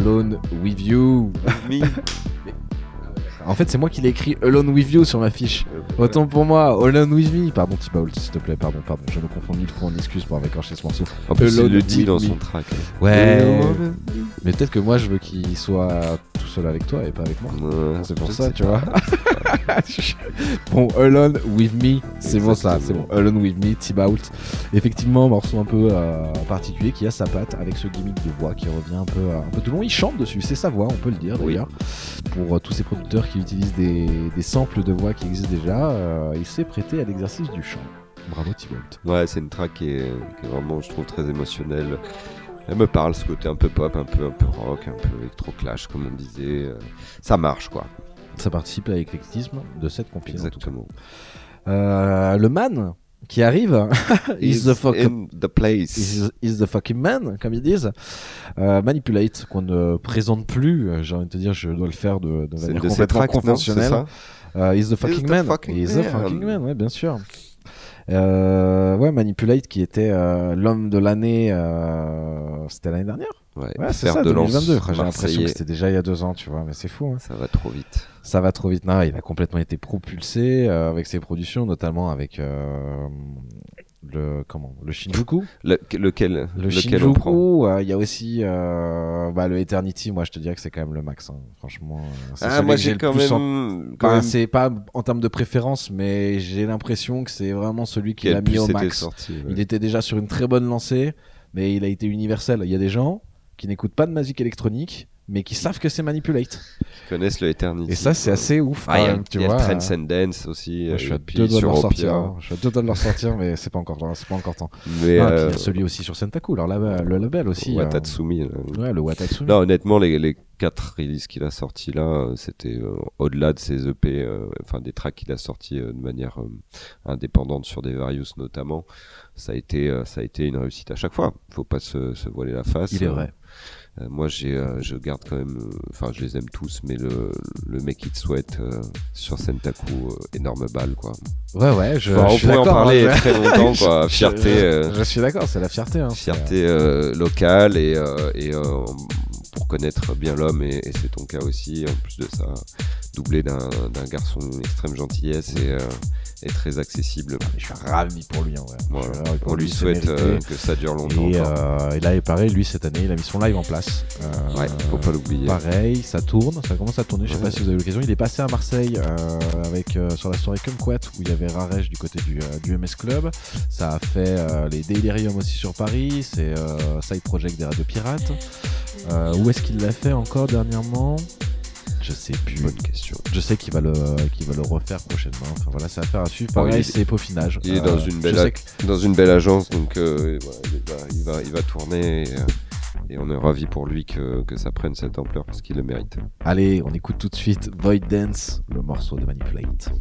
Alone with You. En fait, c'est moi qui l'ai écrit Alone with You sur ma fiche. Autant pour moi, Alone with Me. Pardon, Thibault, s'il te plaît, pardon, pardon. Je me confonds mille fois en excuses pour avoir écorché ce morceau. En plus, il le dit dans me. son track. Ouais. Mais peut-être que moi, je veux qu'il soit tout seul avec toi et pas avec moi. Ouais, C'est pour ça, tu vois. bon, Alone with Me, c'est bon ça, c'est bon. Alone with Me, Thibault. Effectivement, morceau un peu euh, particulier qui a sa patte avec ce gimmick de voix qui revient un peu, euh, un peu tout le long. Il chante dessus, c'est sa voix, on peut le dire d'ailleurs. Pour euh, tous ces producteurs qui utilisent des, des samples de voix qui existent déjà, euh, il s'est prêté à l'exercice du chant. Bravo Thibault. Ouais, c'est une track qui est, qui est vraiment, je trouve, très émotionnelle. Elle me parle, ce côté un peu pop, un peu, un peu rock, un peu électro-clash, comme on disait. Ça marche, quoi. Ça participe à l'éclectisme de cette compilation. Exactement. Euh, le man qui arrive, is the fuck in the place. is, is the fucking man, comme ils disent. Euh, Manipulate, qu'on ne présente plus, euh, j'ai envie de te dire, je dois le faire de, de manière complètement non, conventionnelle. ça Euh, is the fucking man. fucking is the fucking man, ouais, bien sûr. Ouais, Manipulate qui était l'homme de l'année, c'était l'année dernière Ouais, Ouais, c'est fer ça, de lance 2022. J'ai l'impression que c'était déjà il y a deux ans, tu vois, mais c'est fou. Hein. Ça va trop vite. Ça va trop vite. Non, il a complètement été propulsé euh, avec ses productions, notamment avec euh, le comment le Shinjuku. Le- lequel Le Shinjuku, euh, il y a aussi euh, bah, le Eternity. Moi, je te dirais que c'est quand même le max. hein. Franchement, euh, c'est Ah, moi j'ai quand plus même. en- quand Enfin, même c'est pas en termes de préférence, mais j'ai l'impression que c'est vraiment celui qui l'a mis au max. sorti. ouais. Il était déjà sur une très bonne lancée, mais il a été universel. Il y a des gens qui n'écoutent pas de musique électronique, mais qui savent que c'est Manipulate. Ils connaissent le Eternity. Et ça, c'est assez ouf. Ah, il y a, même, tu il y a vois. le Transcendence aussi. Moi, je suis à deux doigts de leur sortir. hein. Je suis à deux doigts de leur sortir, mais c'est pas encore, c'est pas encore temps. Mais Ah, euh, il y a celui aussi sur Sentaku, alors là, le label aussi. euh, Watatsumi. là. Ouais, le Watatsumi. Non, honnêtement, les, les quatre releases qu'il a sortis là, euh, c'était euh, au-delà de ses EP, euh, enfin des tracks qu'il a sortis euh, de manière euh, indépendante sur des Various notamment. Ça a été, euh, ça a été une réussite à chaque fois. Faut pas se, se voiler la face. Il est Euh, vrai. Euh, moi, j'ai, euh, je garde quand même, euh, enfin, je les aime tous, mais le, le Make It Sweat euh, sur Sentaku, euh, énorme balle, quoi. Ouais, ouais, je, Enfin, je on suis pourrait en parler hein, très longtemps, quoi. je- Fierté. Je, euh, je suis d'accord, c'est la fierté. Hein, fierté euh, locale et, euh, et euh, pour connaître bien l'homme et, et c'est ton cas aussi en plus de ça doublé d'un garçon extrême gentillesse et, euh, et très accessible c'est- Je suis ravi pour lui. Voilà. Ravi pour on lui souhaite euh, que ça dure longtemps Et, euh, et là, il paraît, lui, cette année, il a mis son live en place. Euh, ouais faut pas l'oublier Pareil, ça tourne, ça commence à tourner. Je sais Ouais. pas si vous avez l'occasion. Il est passé à Marseille avec sur la soirée Kumquat où il y avait Rarej du côté du, du MS Club. Ça a fait les Delirium aussi sur Paris. C'est Side Project des radios pirates. Euh, où est-ce qu'il l'a fait encore dernièrement? Je sais plus. bonne question Je sais qu'il va le qu'il va le refaire prochainement. Enfin voilà, c'est affaire à suivre. Pareil, il est- c'est peaufinage. il est Euh, dans une je belle que- dans une belle agence donc euh, voilà, il, va, il, va, il va tourner et, euh, et on est ravi pour lui que, que ça prenne cette ampleur parce qu'il le mérite Allez, on écoute tout de suite Void Dance, le morceau de Manipulate.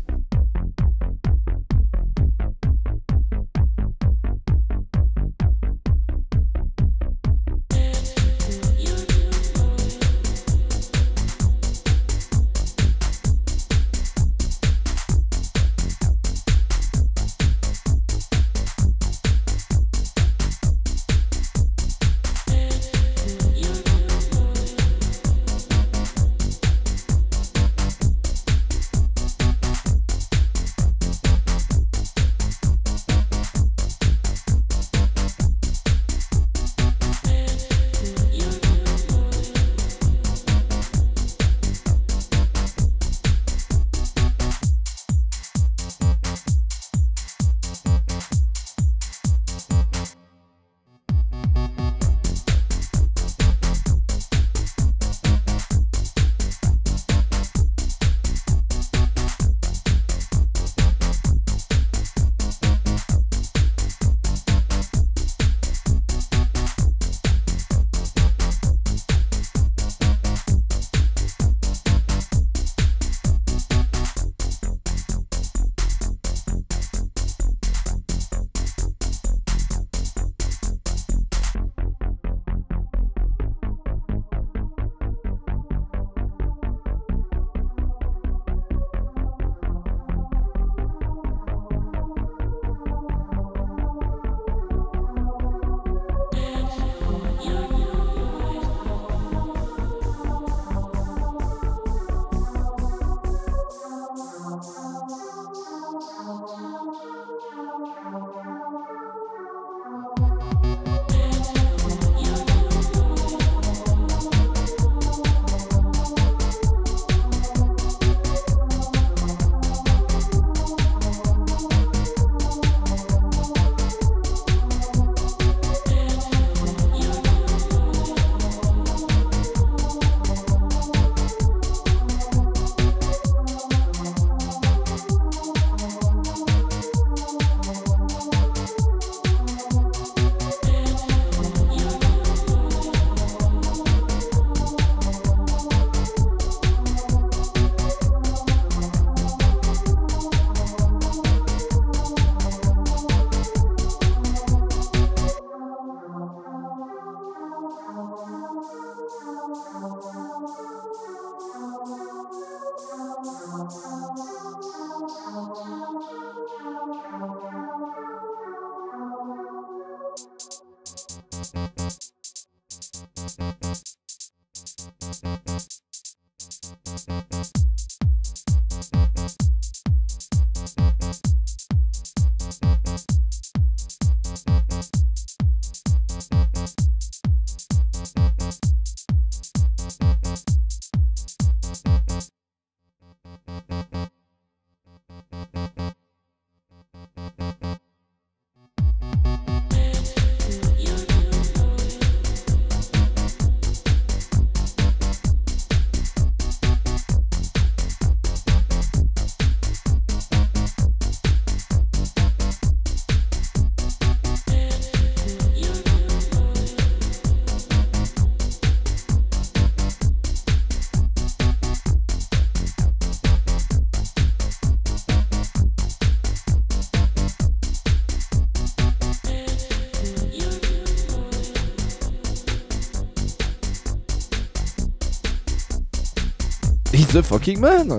The fucking man Non,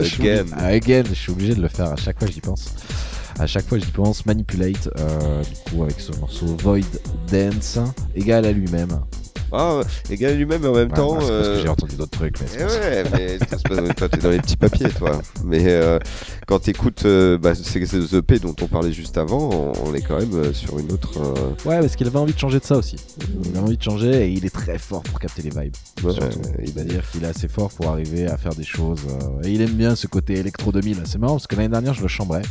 je suis Again. obligé- Again, je suis obligé de le faire à chaque fois j'y pense. À chaque fois j'y pense. Manipulate, euh, du coup avec ce morceau Void Dance, égal à lui-même. Ah, égal lui-même, mais en même Ouais, temps. moi, euh, j'ai entendu d'autres trucs. Mais Eh ouais, mais toi t'es dans les petits papiers, toi. Mais euh, quand t'écoutes euh, bah, ces ces EP dont on parlait juste avant, on, on est quand même euh, sur une autre. Ouais, parce qu'il avait envie de changer de ça aussi. Il a envie de changer et il est très fort pour capter les vibes. ouais, C'est-à-dire qu'il est assez fort pour arriver à faire des choses. et il aime bien ce côté électro 2000. C'est marrant parce que l'année dernière, je le chambrais.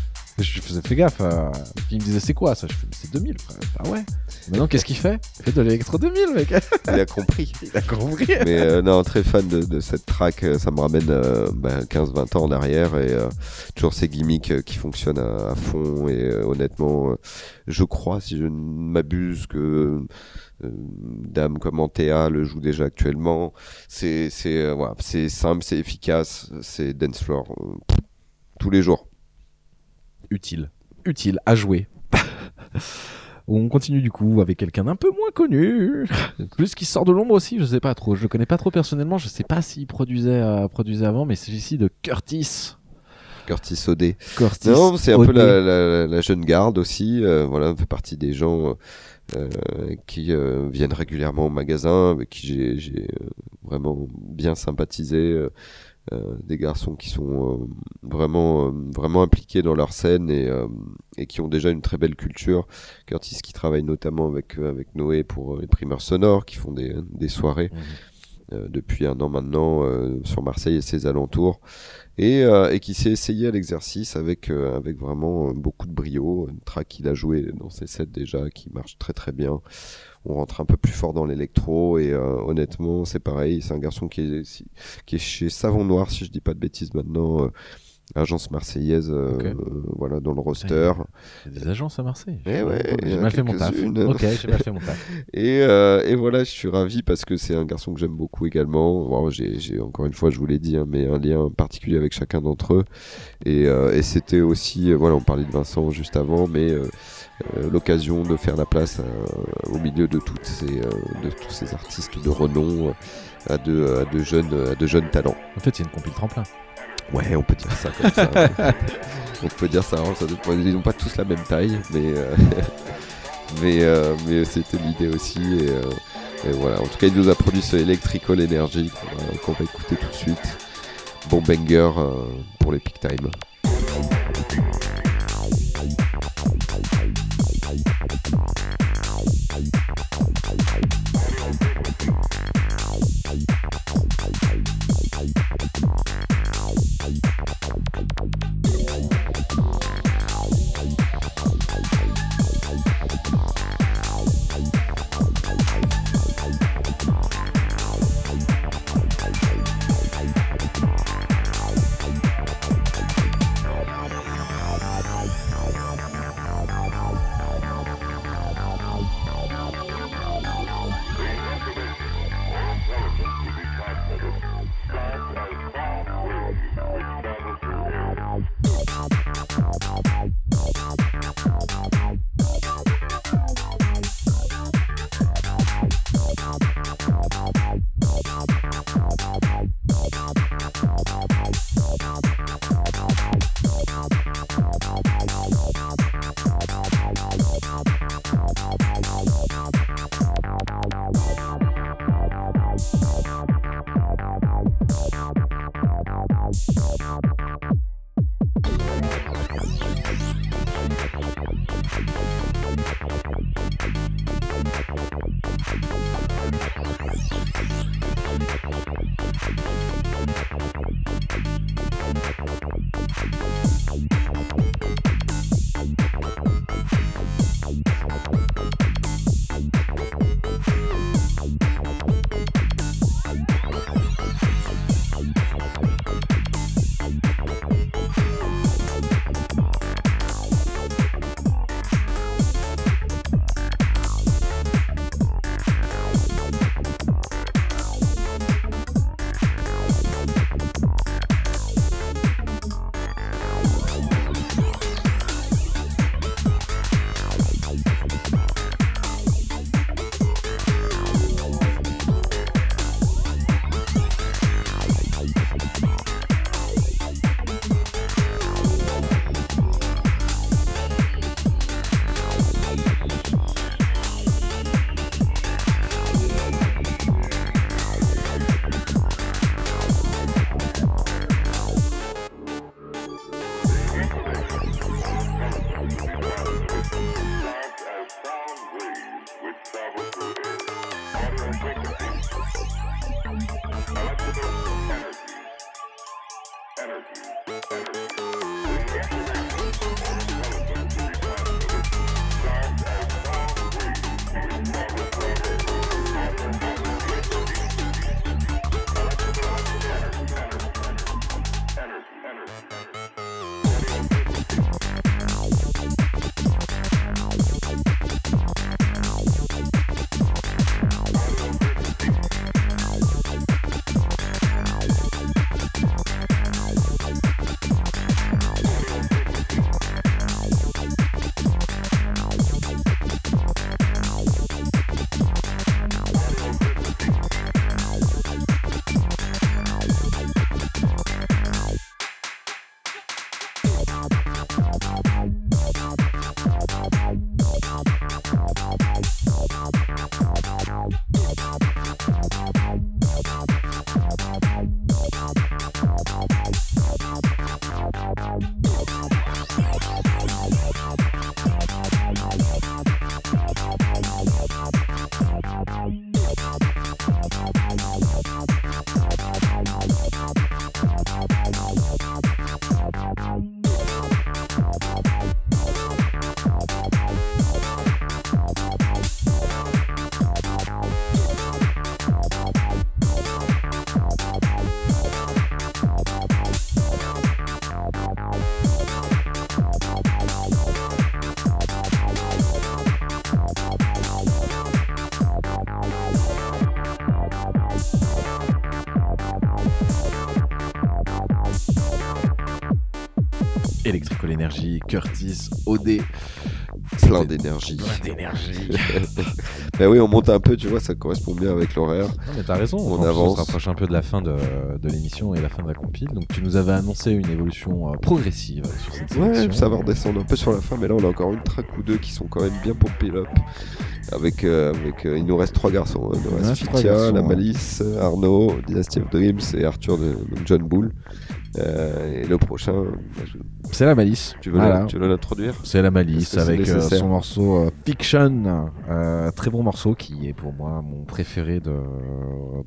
Je faisais fais gaffe. euh, il me disait c'est quoi ça? Je fais c'est 2000, frère. Ah ouais. Maintenant, qu'est-ce qu'il fait? Il fait de l'électro 2000, mec. il a compris. il a compris. Mais euh, non, très fan de, de cette track, euh, ça me ramène euh, bah, 15-20 ans en arrière et euh, toujours ces gimmicks euh, qui fonctionnent à, à fond et euh, honnêtement, euh, je crois, si je ne m'abuse, que euh, Dame comme Antea le joue déjà actuellement. C'est c'est euh, simple, c'est efficace, c'est dance floor euh, tous les jours. Utile. Utile à jouer. On continue du coup avec quelqu'un d'un peu moins connu, plus qui sort de l'ombre aussi, je sais pas trop, je le connais pas trop personnellement, je sais pas s'il produisait, euh, produisait avant, mais c'est ici de Curtis. Curtis Odé. Curtis Non, c'est un peu la, la- la jeune garde aussi. euh, voilà, on fait partie des gens euh, qui euh, viennent régulièrement au magasin, avec qui j'ai- vraiment bien sympathisé. Euh, des garçons qui sont euh, vraiment euh, vraiment impliqués dans leur scène et, et qui ont déjà une très belle culture. Curtis qui travaille notamment avec avec Noé pour les primeurs sonores, qui font des, des soirées Mhm. euh, depuis un an maintenant euh, sur Marseille et ses alentours et, euh, et qui s'est essayé à l'exercice avec avec vraiment beaucoup de brio une track qu'il a joué dans ses sets déjà qui marche très très bien on rentre un peu plus fort dans l'électro et euh, honnêtement c'est pareil c'est un garçon qui est qui est chez Savon Noir si je dis pas de bêtises maintenant euh, agence marseillaise euh, euh, voilà dans le roster Il y a des agences à Marseille. Eh ouais, j'ai a mal fait mon taf. Ok, j'ai mal fait mon taf. Et, euh, et voilà, je suis ravi parce que c'est un garçon que j'aime beaucoup également. Bon, j'ai, encore une fois, je vous l'ai dit, hein, mais un lien particulier avec chacun d'entre eux. Et, euh, et c'était aussi, euh, voilà, on parlait de Vincent juste avant, mais l'occasion de faire la place euh, au milieu de toutes ces, euh, de tous ces artistes de renom euh, à de, à de jeunes, à de jeunes talents. En fait, c'est une compile tremplin. Ouais, on peut dire ça comme ça. on peut dire ça. hein, ça ils n'ont pas tous la même taille, mais euh, mais euh, mais c'était l'idée aussi. Et, euh, et voilà. En tout cas, il nous a produit ce Electrical Energy qu'on va, écouter tout de suite. Bon banger euh, pour les peak time. Bye. OD. Plein d'énergie. Plein d'énergie. Oui, on monte un peu, tu vois, ça correspond bien avec l'horaire. Non, mais t'as raison, On plus, avance. On se rapproche un peu de la fin de, de l'émission et la fin de la compile. Donc tu nous avais annoncé une évolution euh, progressive sur cette sélection. Ouais, ça va redescendre un peu sur la fin, mais là on a encore une track ou deux qui sont quand même bien pompés up. Avec, euh, avec euh, il nous reste trois garçons. hein. Il nous reste Fitia, la. Malice, Arnaud, Dynasty of Dreams et Arthur de John Bull. Euh, et le prochain, C'est la malice. tu veux Voilà. l'introduire C'est la malice avec euh, son morceau euh, Fiction, euh, très bon morceau qui est pour moi mon préféré de,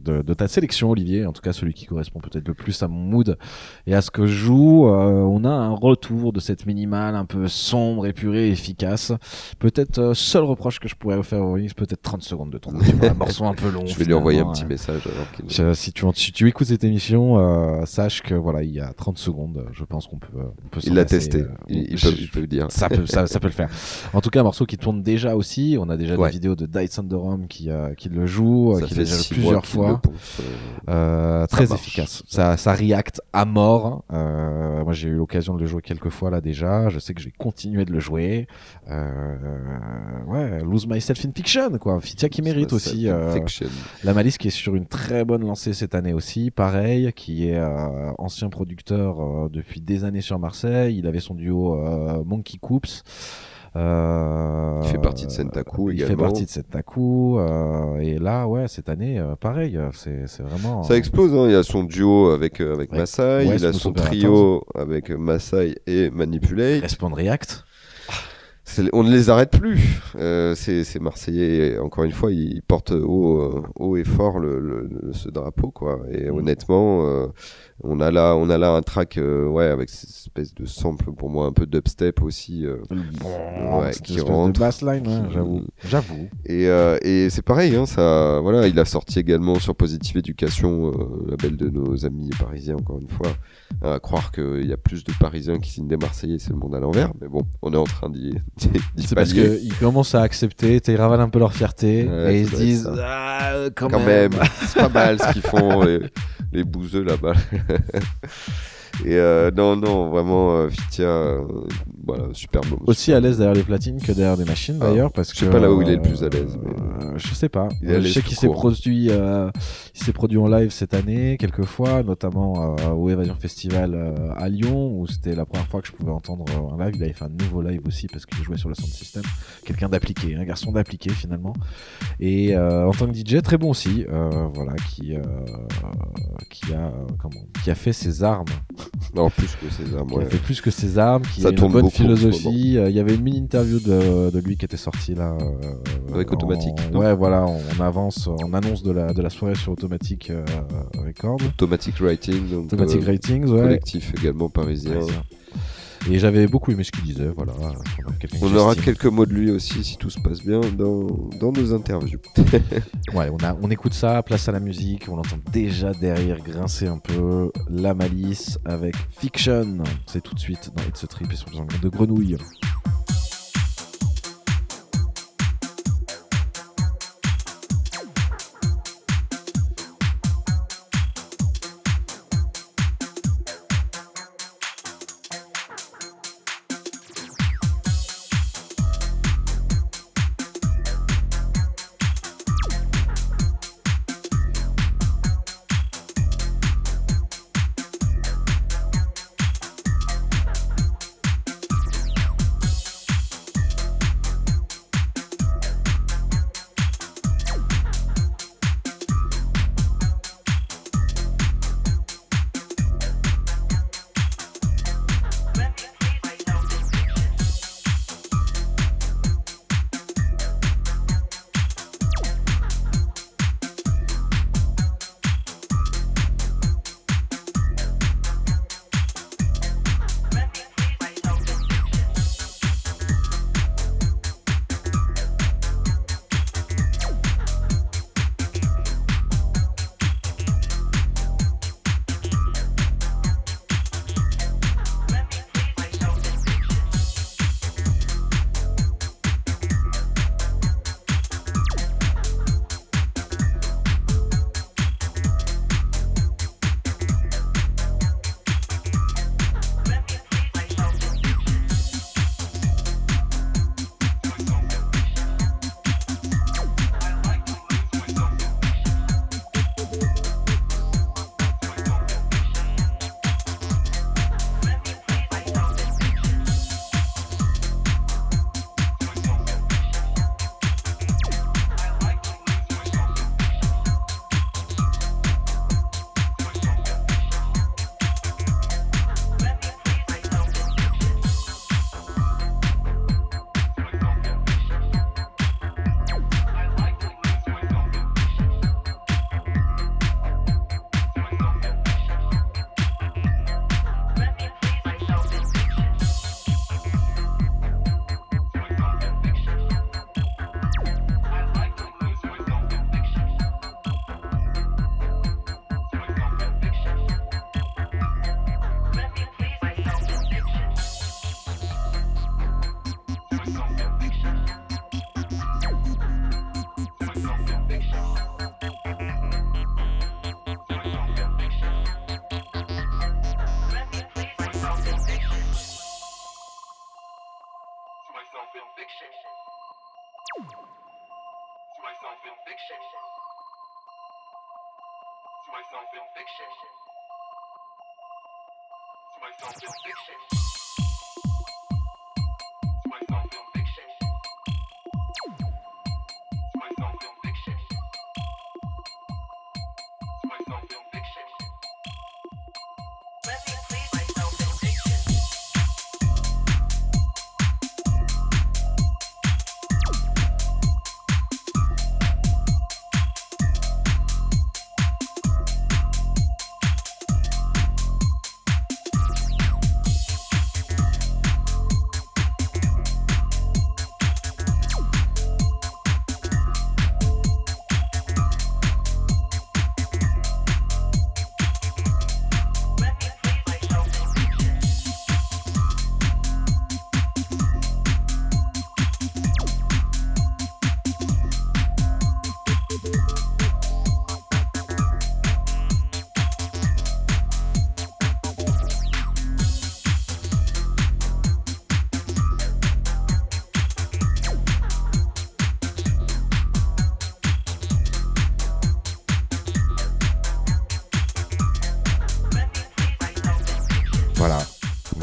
de, de ta sélection Olivier, en tout cas celui qui correspond peut-être le plus à mon mood et à ce que je joue. Euh, on a un retour de cette minimale un peu sombre, épurée, efficace. Peut-être seul reproche que je pourrais faire au Remix, peut-être 30 secondes de vois, un morceau un peu long. Je vais lui envoyer un petit message alors Je- si, tu, si tu écoutes cette émission, euh, sache que voilà, il y a 30 secondes, je pense qu'on peut, on peut Il l'a testé. euh, il, il je- peut, il peut dire. ça peut, ça, ça peut le faire. En tout cas, un morceau qui tourne déjà aussi. On a déjà Ouais. des vidéos de Dice Thunderum qui, euh, qui le joue, euh, Ça qui fait déjà plusieurs fois. euh, Euh, très marche. efficace. Ça, ça react à mort. Euh, moi, j'ai eu l'occasion de le jouer quelques fois là déjà. Je sais que je vais continuer de le jouer. Euh, ouais, Lose Myself in Fiction, quoi. Fitia qui mérite aussi. euh, la Malice qui est sur une très bonne lancée cette année aussi, pareil, qui est euh, ancien producteur euh, depuis des années sur Marseille. Il avait son duo euh, Monkey Coops. Euh, Il fait partie de Sentaku Il fait partie de Sentaku. euh, et là, ouais, cette année, euh, pareil, c'est vraiment. Ça explose, hein. il y a son duo avec, avec Ouais. Masai, Ouais, il a son trio avec Masai et Manipulate. Respawn React. On ne les arrête plus. C'est c'est Marseillais, encore une fois, ils portent haut, haut et fort le, ce drapeau. Quoi. Et Mm. honnêtement, on, a là, on a là un track euh, ouais, avec cette espèce de sample pour moi un peu dubstep aussi. euh, Ouais, qui rentre, de bassline, j'avoue. J'avoue. Et, euh, et c'est pareil, hein, ça, voilà, il a sorti également sur Positive Education, euh, label de nos amis parisiens, encore une fois. À croire qu'il y a plus de Parisiens qui signent des Marseillais, c'est le monde à l'envers. Mais bon, on est en train d'y C'est parce qu'ils commencent à accepter, ils ravalent un peu leur fierté Ouais, et ils se disent ah, quand, Quand même, c'est pas mal ce qu'ils font, les bouseux là-bas. Et euh, non, non, vraiment, euh, Fitia, euh, voilà, super beau. Aussi à l'aise derrière les platines que derrière des machines Ah, d'ailleurs parce je sais que pas là où il est le plus à l'aise, mais- euh, je sais pas. Il je sais qu'il s'est produit, euh, il s'est produit en live cette année quelques fois, notamment euh, au Evasion Festival euh, à Lyon où c'était la première fois que je pouvais entendre euh, un live. Il avait fait un nouveau live aussi parce qu'il jouait sur le sound system. Quelqu'un d'appliqué, un garçon d'appliqué finalement. Et euh, en tant que DJ très bon aussi, euh, voilà qui euh, qui a euh, comment qui a fait ses armes Non, plus que qui ouais. a fait plus que ses armes, qui Ça a une bonne philosophie. Euh, Il y avait une mini interview de, de lui qui était sortie là. euh, Avec en- Automatique, Ouais, voilà, on, on avance, on annonce de la, de la soirée sur Automatique euh, Record. Automatic Writing, donc, Automatic euh, Ratings, ouais. collectif également parisien. Parisien. Et j'avais beaucoup aimé ce qu'il disait, voilà. On aura quelques mots de lui aussi, si tout se passe bien, dans, dans nos interviews. Ouais, on, a, on écoute ça, place à la musique, on entend déjà derrière grincer un peu la malice avec Fiction. C'est tout de suite dans It's a Trip et sur angles de grenouille.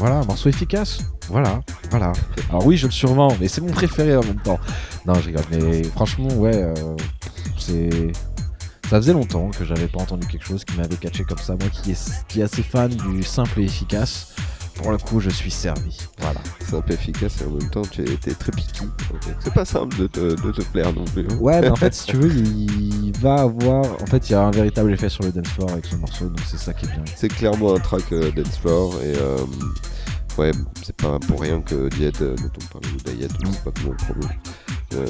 Voilà, morceau efficace. Voilà, voilà. Alors oui, je le survends, mais c'est mon préféré en même temps. Non, je rigole, mais franchement, ouais, euh, c'est Ça faisait longtemps que j'avais pas entendu quelque chose qui m'avait catché comme ça. Moi qui est, qui est assez fan du simple et efficace, pour le coup, je suis servi. Voilà. Simple, efficace et en même temps tu es très piqué. C'est pas simple de te, de te plaire non plus. hein. Ouais, mais en fait, si tu veux, il va avoir. En fait, il y a un véritable effet sur le dance floor avec ce morceau, donc c'est ça qui est bien. C'est clairement un track euh, dance floor et euh, ouais, c'est pas pour rien que Diet, euh, dont on parlait de Diet, sais pas le promo. Euh,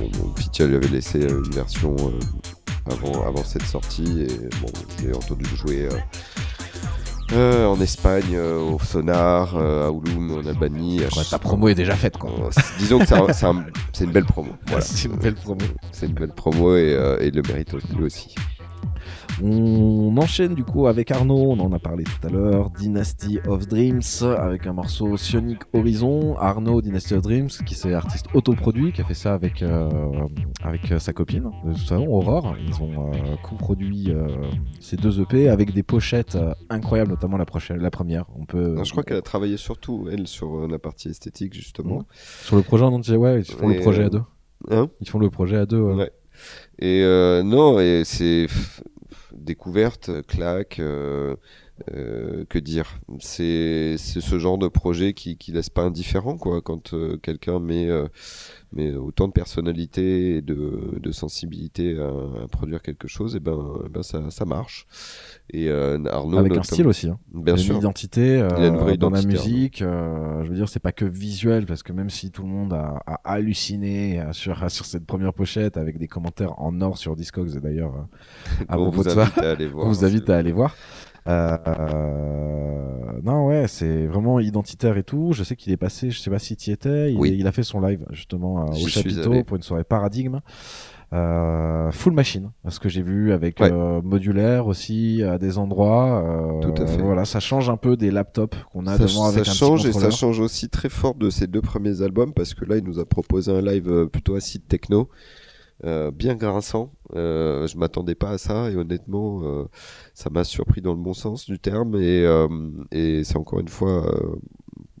mon Pitcha lui avait laissé euh, une version euh, avant, avant cette sortie et bon, j'ai entendu le jouer euh, en Espagne, euh, au Sonar, euh, à Ouloum, en Albanie. Ouais, ta promo est déjà faite, quoi. Euh, disons que c'est un- c'est un- c'est une belle promo. Voilà. C'est une belle promo. C'est une belle promo et, euh, et le mérite lui aussi. On enchaîne du coup avec Arnaud, on en a parlé tout à l'heure, Dynasty of Dreams avec un morceau Sionic Horizon. Arnaud, Dynasty of Dreams, qui c'est artiste autoproduit, qui a fait ça avec, euh, avec euh, sa copine, de toute façon, Aurore. Ils ont euh, coproduit euh, ces deux EP avec des pochettes euh, incroyables, notamment la, prochaine, la première. On peut, Non, je crois qu'elle a travaillé surtout, elle, sur la partie esthétique, justement. Sur le projet en entier, ouais, ils font Et, le projet à deux. Hein? Ils font le projet à deux. ouais. Ouais. Et euh, non, et c'est découverte, claque, euh, euh, que dire? C'est ce genre de projet qui qui laisse pas indifférent quoi. Quand euh, quelqu'un met euh, met autant de personnalité et de, de sensibilité à, à produire quelque chose, et ben, eh ben ça ça marche. Et euh, Arnaud Avec un style aussi. hein. bien Il a sûr. Une identité euh, Il a une vraie dans la identité, musique. euh, je veux dire, c'est pas que visuel, parce que même si tout le monde a, a halluciné euh, sur, sur cette première pochette avec des commentaires en or sur Discogs, et d'ailleurs, euh, à propos de ça, vous invite à aller voir. Euh, non, ouais, c'est vraiment identitaire et tout. Je sais qu'il est passé, je sais pas si tu y étais, il, Oui. il a fait son live justement euh, au chapiteau pour une soirée paradigme. Euh, full machine, ce que j'ai vu avec Ouais. euh, modulaire aussi à des endroits. euh, Tout à fait. Voilà, ça change un peu des laptops qu'on a ça, devant avec ça un change petit et ça change aussi très fort de ses deux premiers albums parce que là il nous a proposé un live plutôt acide techno euh, bien grinçant euh, je m'attendais pas à ça et honnêtement euh, ça m'a surpris dans le bon sens du terme et, euh, et c'est encore une fois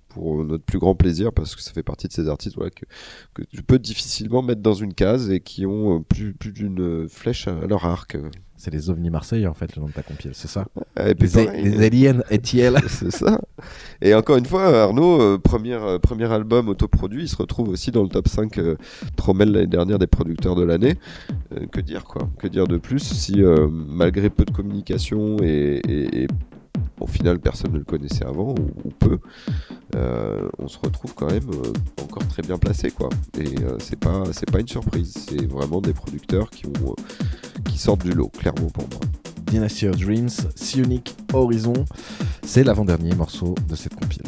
pour notre plus grand plaisir parce que ça fait partie de ces artistes voilà, que, que tu peux difficilement mettre dans une case et qui ont plus, plus d'une flèche à leur arc. C'est les ovnis marseillais en fait, le nom de ta compil, c'est ça Et puis les, pareil, les aliens ETL. c'est ça. Et encore une fois, Arnaud, euh, premier, euh, premier album autoproduit, il se retrouve aussi dans le top 5 euh, Trommel l'année dernière des producteurs de l'année. Euh, que dire quoi? Que dire de plus si euh, malgré peu de communication et, et- et au final personne ne le connaissait avant ou, peu, euh, on se retrouve quand même euh, encore très bien placé quoi. Et euh, c'est pas une surprise, c'est vraiment des producteurs qui sortent du lot clairement pour moi. Dynasty of Dreams, Sionic Horizon. C'est l'avant-dernier morceau de cette compile.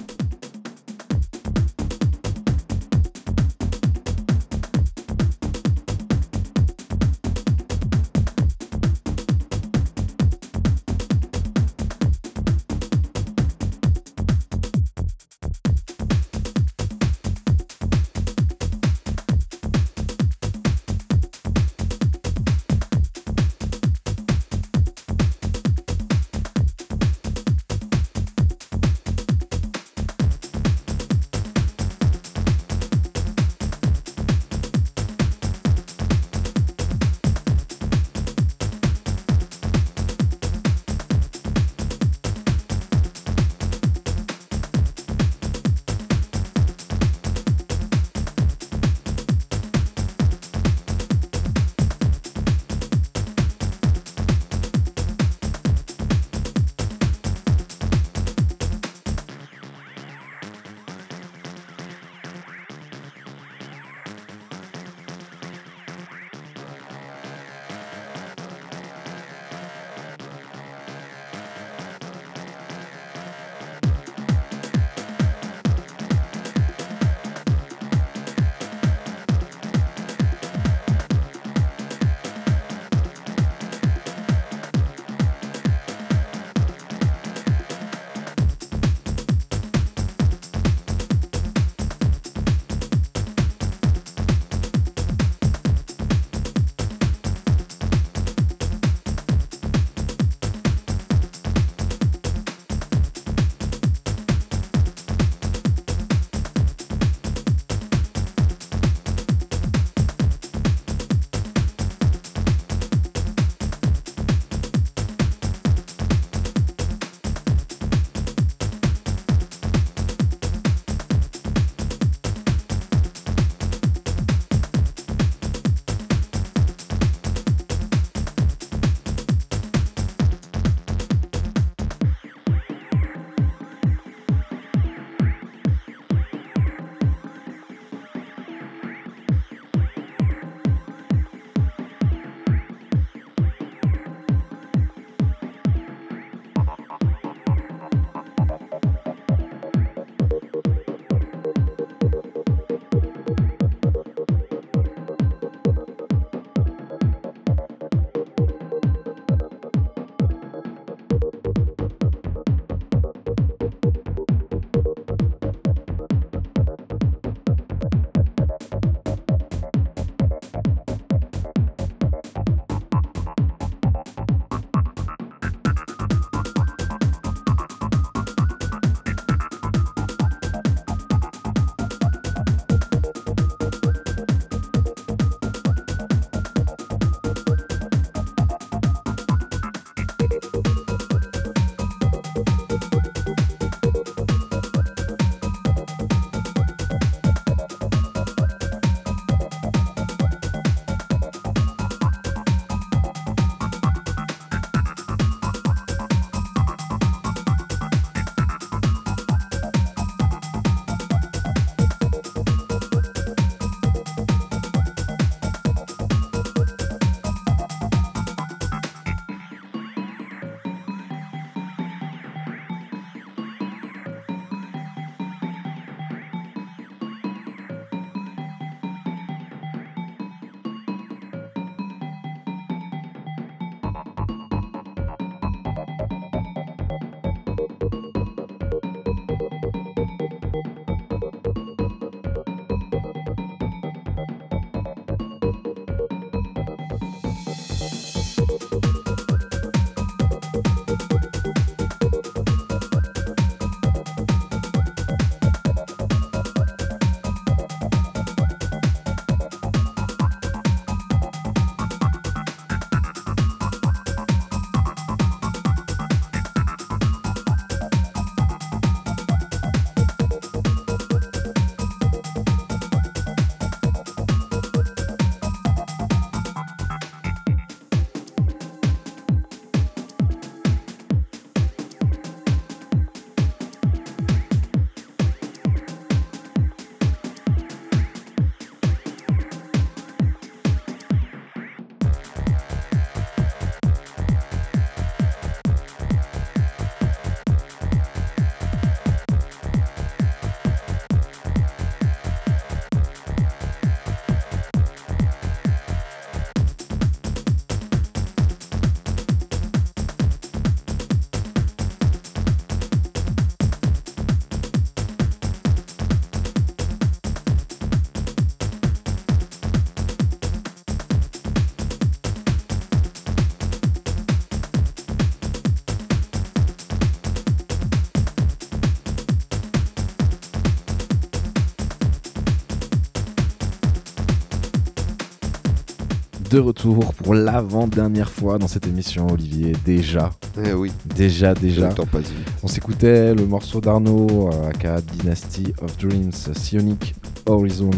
De retour pour l'avant-dernière fois dans cette émission, Olivier. Déjà, Eh oui, déjà, déjà. le temps passe vite. On s'écoutait le morceau d'Arnaud, euh, aka Dynasty of Dreams, Sionic Horizons.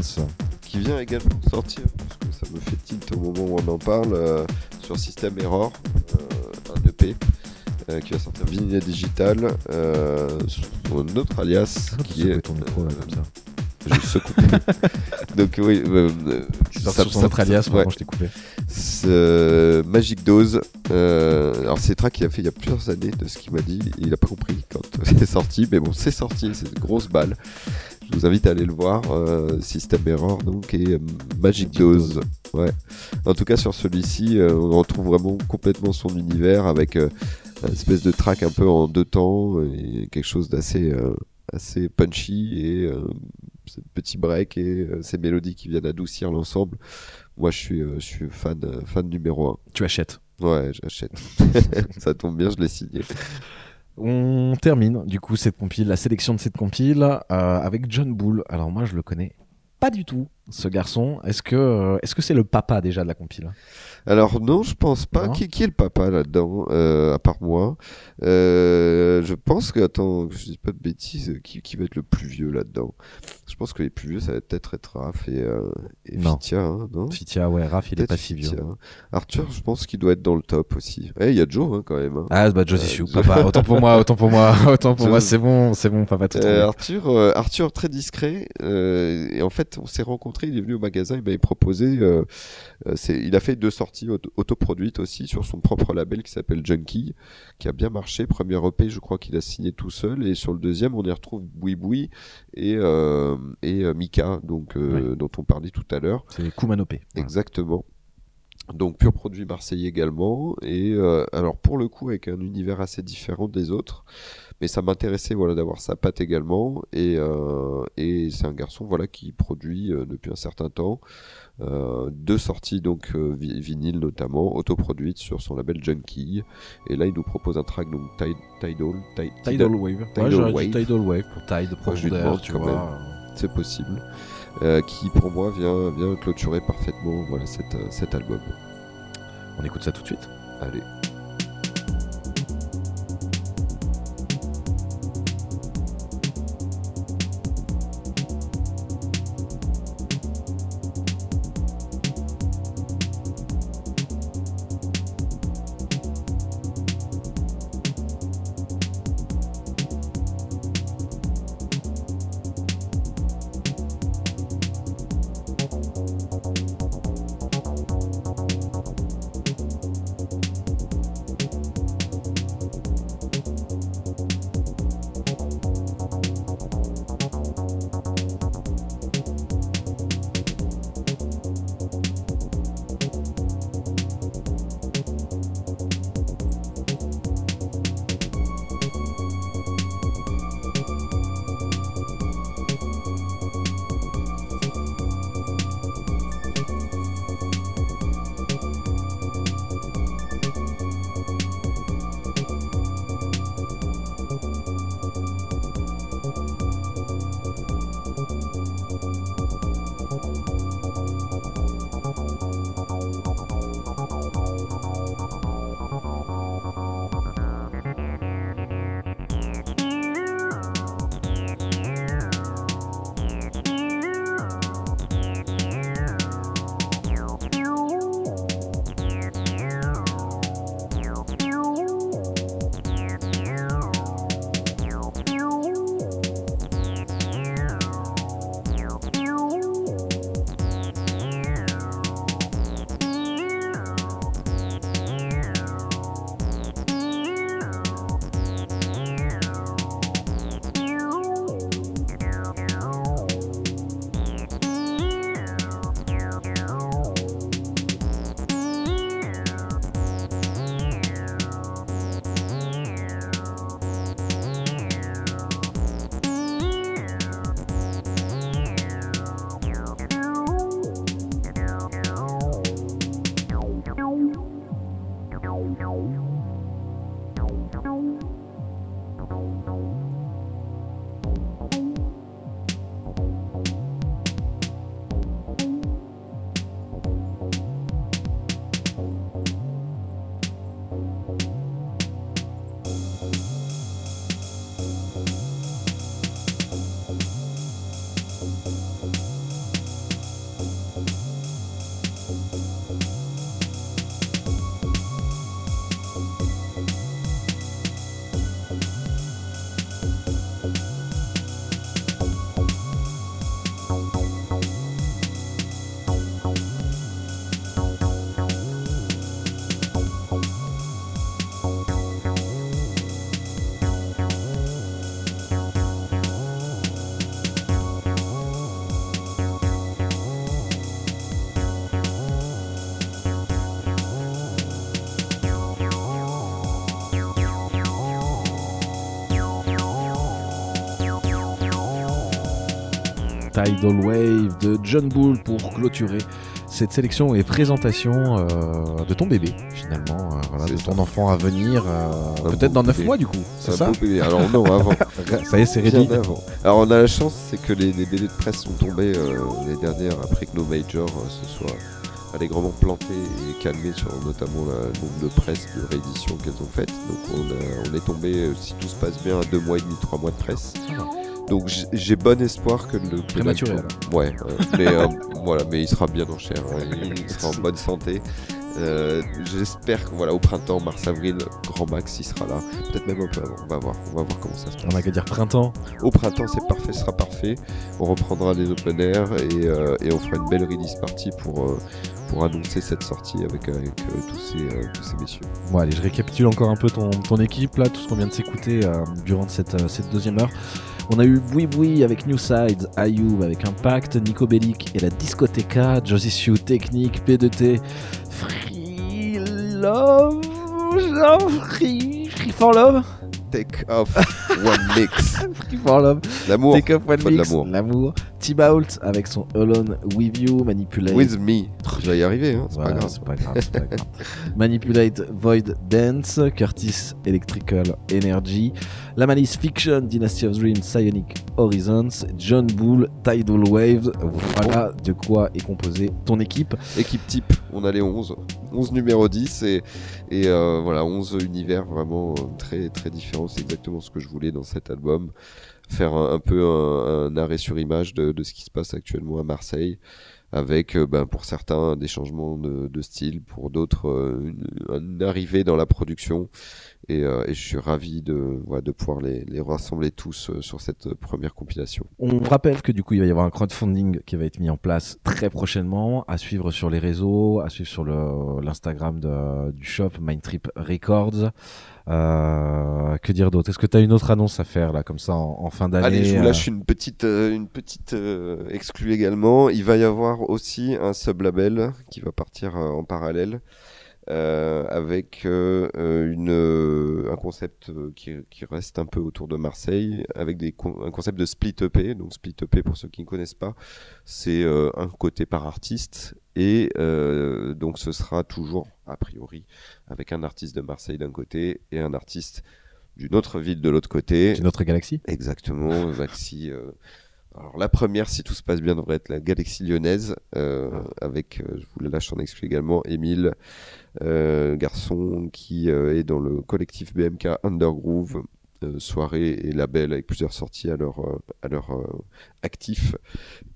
Qui vient également de sortir, parce que ça me fait tilt au moment où on en parle, euh, sur System Error, euh, un EP. euh, qui va sortir vinyle digital sur un autre alias qui est ton micro là, comme ça. Donc oui, sur son ça- autre alias, ouais. je t'ai coupé. Euh, Magic Dose. euh, alors c'est track qu'il a fait il y a plusieurs années de ce qu'il m'a dit. Il a pas compris quand c'est sorti, mais bon c'est sorti, c'est une grosse balle. Je vous invite à aller le voir. euh, System Error donc et euh, Magic, Magic Dose. Dose. Ouais. En tout cas sur celui-ci, euh, on retrouve vraiment complètement son univers avec une espèce de track un peu en deux temps et quelque chose d'assez euh, assez punchy et euh, ce petit break et euh, ces mélodies qui viennent adoucir l'ensemble. Moi, je suis, euh, je suis fan, euh, fan numéro un. Tu achètes. Ouais, j'achète. Ça tombe bien, je l'ai signé. On termine du coup cette compile, la sélection de cette compile euh, avec John Bull. Alors moi je le connais pas du tout ce garçon. Est-ce que est-ce que c'est le papa déjà de la compile? Alors non, je pense pas. Qui, qui est le papa là-dedans, euh, à part moi Euh, Je pense que, attends, que je dis pas de bêtises, qui, qui va être le plus vieux là-dedans Je pense que les plus vieux, ça va peut-être être Raph et, euh, et Non. Fitia, hein, non? Fitia, ouais, Raph il est pas si vieux. Fitia. Arthur, je pense qu'il doit être dans le top aussi. Eh, il y a Joe hein, quand même. hein. Ah bah Josie Euh, Chou, Joe- papa. Autant pour moi, autant pour moi, autant pour Joe- moi. C'est bon, c'est bon, papa. Tout Euh. Arthur, euh, Arthur très discret euh, et en fait on s'est rencontrés. Il est venu au magasin, il m'avait proposé. euh, euh, c'est, il a fait deux sorties auto- autoproduites aussi sur son propre label qui s'appelle Junkie, qui a bien marché. Premier EP, je crois qu'il a signé tout seul et sur le deuxième on y retrouve Boui Boui et euh, et euh, Mika, donc euh, dont on parlait tout à l'heure. C'est Kumanopé. Exactement. Donc pur produit marseillais également et euh, alors pour le coup avec un univers assez différent des autres, mais ça m'intéressait voilà d'avoir sa patte également et euh, et c'est un garçon voilà qui produit euh, depuis un certain temps euh, deux sorties donc euh, vi- vinyle notamment autoproduites sur son label Junkie et là il nous propose un track donc Tide- Tidal Ti- Tidal Wave. Tidal ouais, j'aurais dit Wave. Tidal Wave pour Tide, lui profondeur, tu vois. c'est possible euh, qui pour moi vient vient clôturer parfaitement voilà cet, euh, cet album. On écoute ça tout de suite. Allez. Tidal Wave de John Bull pour clôturer cette sélection et présentation euh, de ton bébé finalement, euh, voilà, de ton ça. enfant à venir, euh, peut-être dans 9 bébé. mois du coup, c'est ça bébé. Alors non, avant. Ça y est, c'est avant. Alors on a la chance, c'est que les, les BD de presse sont tombés euh, l'année dernière après que nos majors se soient allègrement plantés et calmés sur notamment la- le nombre de presse, de rééditions qu'elles ont faites. Donc on, a- on est tombé, si tout se passe bien, à deux mois et demi, trois mois de presse. Donc j'ai bon espoir que le Prématuré. Ouais, mais euh, voilà, mais il sera bien en chair, hein, il, sera en bonne santé. Euh, J'espère que voilà au printemps, mars-avril, grand max, il sera là. Peut-être même un peu avant. On va voir, on va voir comment ça se passe. On a qu'à dire printemps. Au printemps, c'est parfait, ce sera parfait. On reprendra les open air et, euh, et on fera une belle release party pour, euh, pour annoncer cette sortie avec, avec euh, tous, ces, euh, tous ces messieurs. Bon allez, je récapitule encore un peu ton, ton équipe là, tout ce qu'on vient de s'écouter euh, durant cette, cette deuxième heure. On a eu Boui Boui avec New Sides, Ayoub avec Impact, Nico Bellic et la Discoteca, Josie Sue, Technique, P2T, Free Love, Free, Free for Love, Take off one mix. Free for Love, L'amour. Take Off One Mix, l'amour. T-Bolt avec son Alone With You, Manipulate. With me. Je vais y arriver, hein, c'est Voilà, pas grave. c'est pas grave, c'est pas grave. Manipulate Void Dance, Curtis Electrical Energy, La Malice Fiction, Dynasty of Dreams, Psionic Horizons, John Bull, Tidal Waves. Voilà de quoi est composée ton équipe. Équipe type, on a les 11. 11 numéro 10 et, et euh, voilà, 11 univers vraiment euh, très très différents. C'est exactement ce que je voulais dans cet album. Faire un, peu un, arrêt sur image de, ce qui se passe actuellement à Marseille. Avec euh, ben, pour certains des changements de, style, pour d'autres euh, une, une arrivée dans la production. Et, euh, je suis ravi de, de pouvoir les, les rassembler tous sur cette première compilation. On rappelle que du coup il va y avoir un crowdfunding qui va être mis en place très prochainement, à suivre sur les réseaux, à suivre sur l'Instagram du shop Mindtrip Records. Euh, que dire d'autre? Est-ce que tu as une autre annonce à faire là comme ça en, en fin d'année Allez, je vous euh, lâche une petite, euh, une petite euh, exclue également. Il va y avoir aussi un sub-label qui va partir en parallèle avec une, un concept qui, qui reste un peu autour de Marseille, avec des un concept de split EP. Donc split EP, pour ceux qui ne connaissent pas, c'est un côté par artiste. Et donc ce sera toujours, a priori, avec un artiste de Marseille d'un côté et un artiste d'une autre ville de l'autre côté. d'une autre galaxie Exactement, Maxi. euh, Alors la première, si tout se passe bien, devrait être la Galaxie lyonnaise, euh, avec, euh, je vous la lâche en exclu également, Émile, garçon qui est dans le collectif BMK Undergroove, soirée et label avec plusieurs sorties à leur, à leur actif.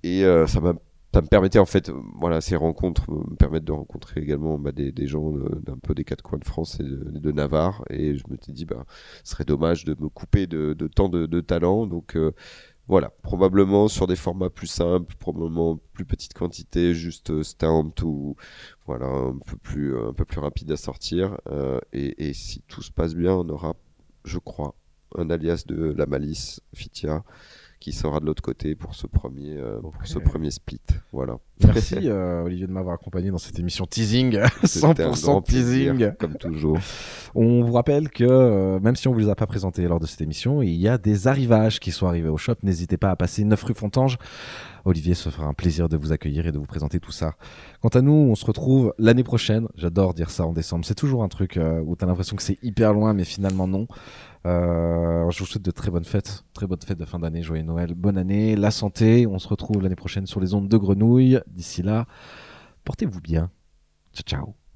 Et ça m'a ça me permettait en fait, euh, voilà, ces rencontres me permettent de rencontrer également bah, des, gens d'un peu des quatre coins de France et de, Navarre. Et je me suis dit, bah, ce serait dommage de me couper de, tant de, de talent. Donc euh, voilà, probablement sur des formats plus simples, probablement plus petite quantité, juste euh, stamp ou voilà un peu plus rapide à sortir. Et si tout se passe bien, on aura, je crois, un alias de la malice Fitia qui sera de l'autre côté pour ce premier euh, pour ce premier split. Voilà. Merci euh, Olivier de m'avoir accompagné dans cette émission teasing, C'était un 100% grand plaisir, teasing. comme toujours. On vous rappelle que euh, même si on vous les a pas présentés lors de cette émission, il y a des arrivages qui sont arrivés au shop. N'hésitez pas à passer 9 rue Fontange. Olivier se fera un plaisir de vous accueillir et de vous présenter tout ça. Quant à nous, on se retrouve l'année prochaine. J'adore dire ça en décembre. C'est toujours un truc euh, où tu l'impression que c'est hyper loin, mais finalement non. Euh, je vous souhaite de très bonnes fêtes, très bonnes fêtes de fin d'année, joyeux Noël, bonne année, la santé. On se retrouve l'année prochaine sur les ondes de Grenouille. D'ici là, portez-vous bien. Ciao, ciao.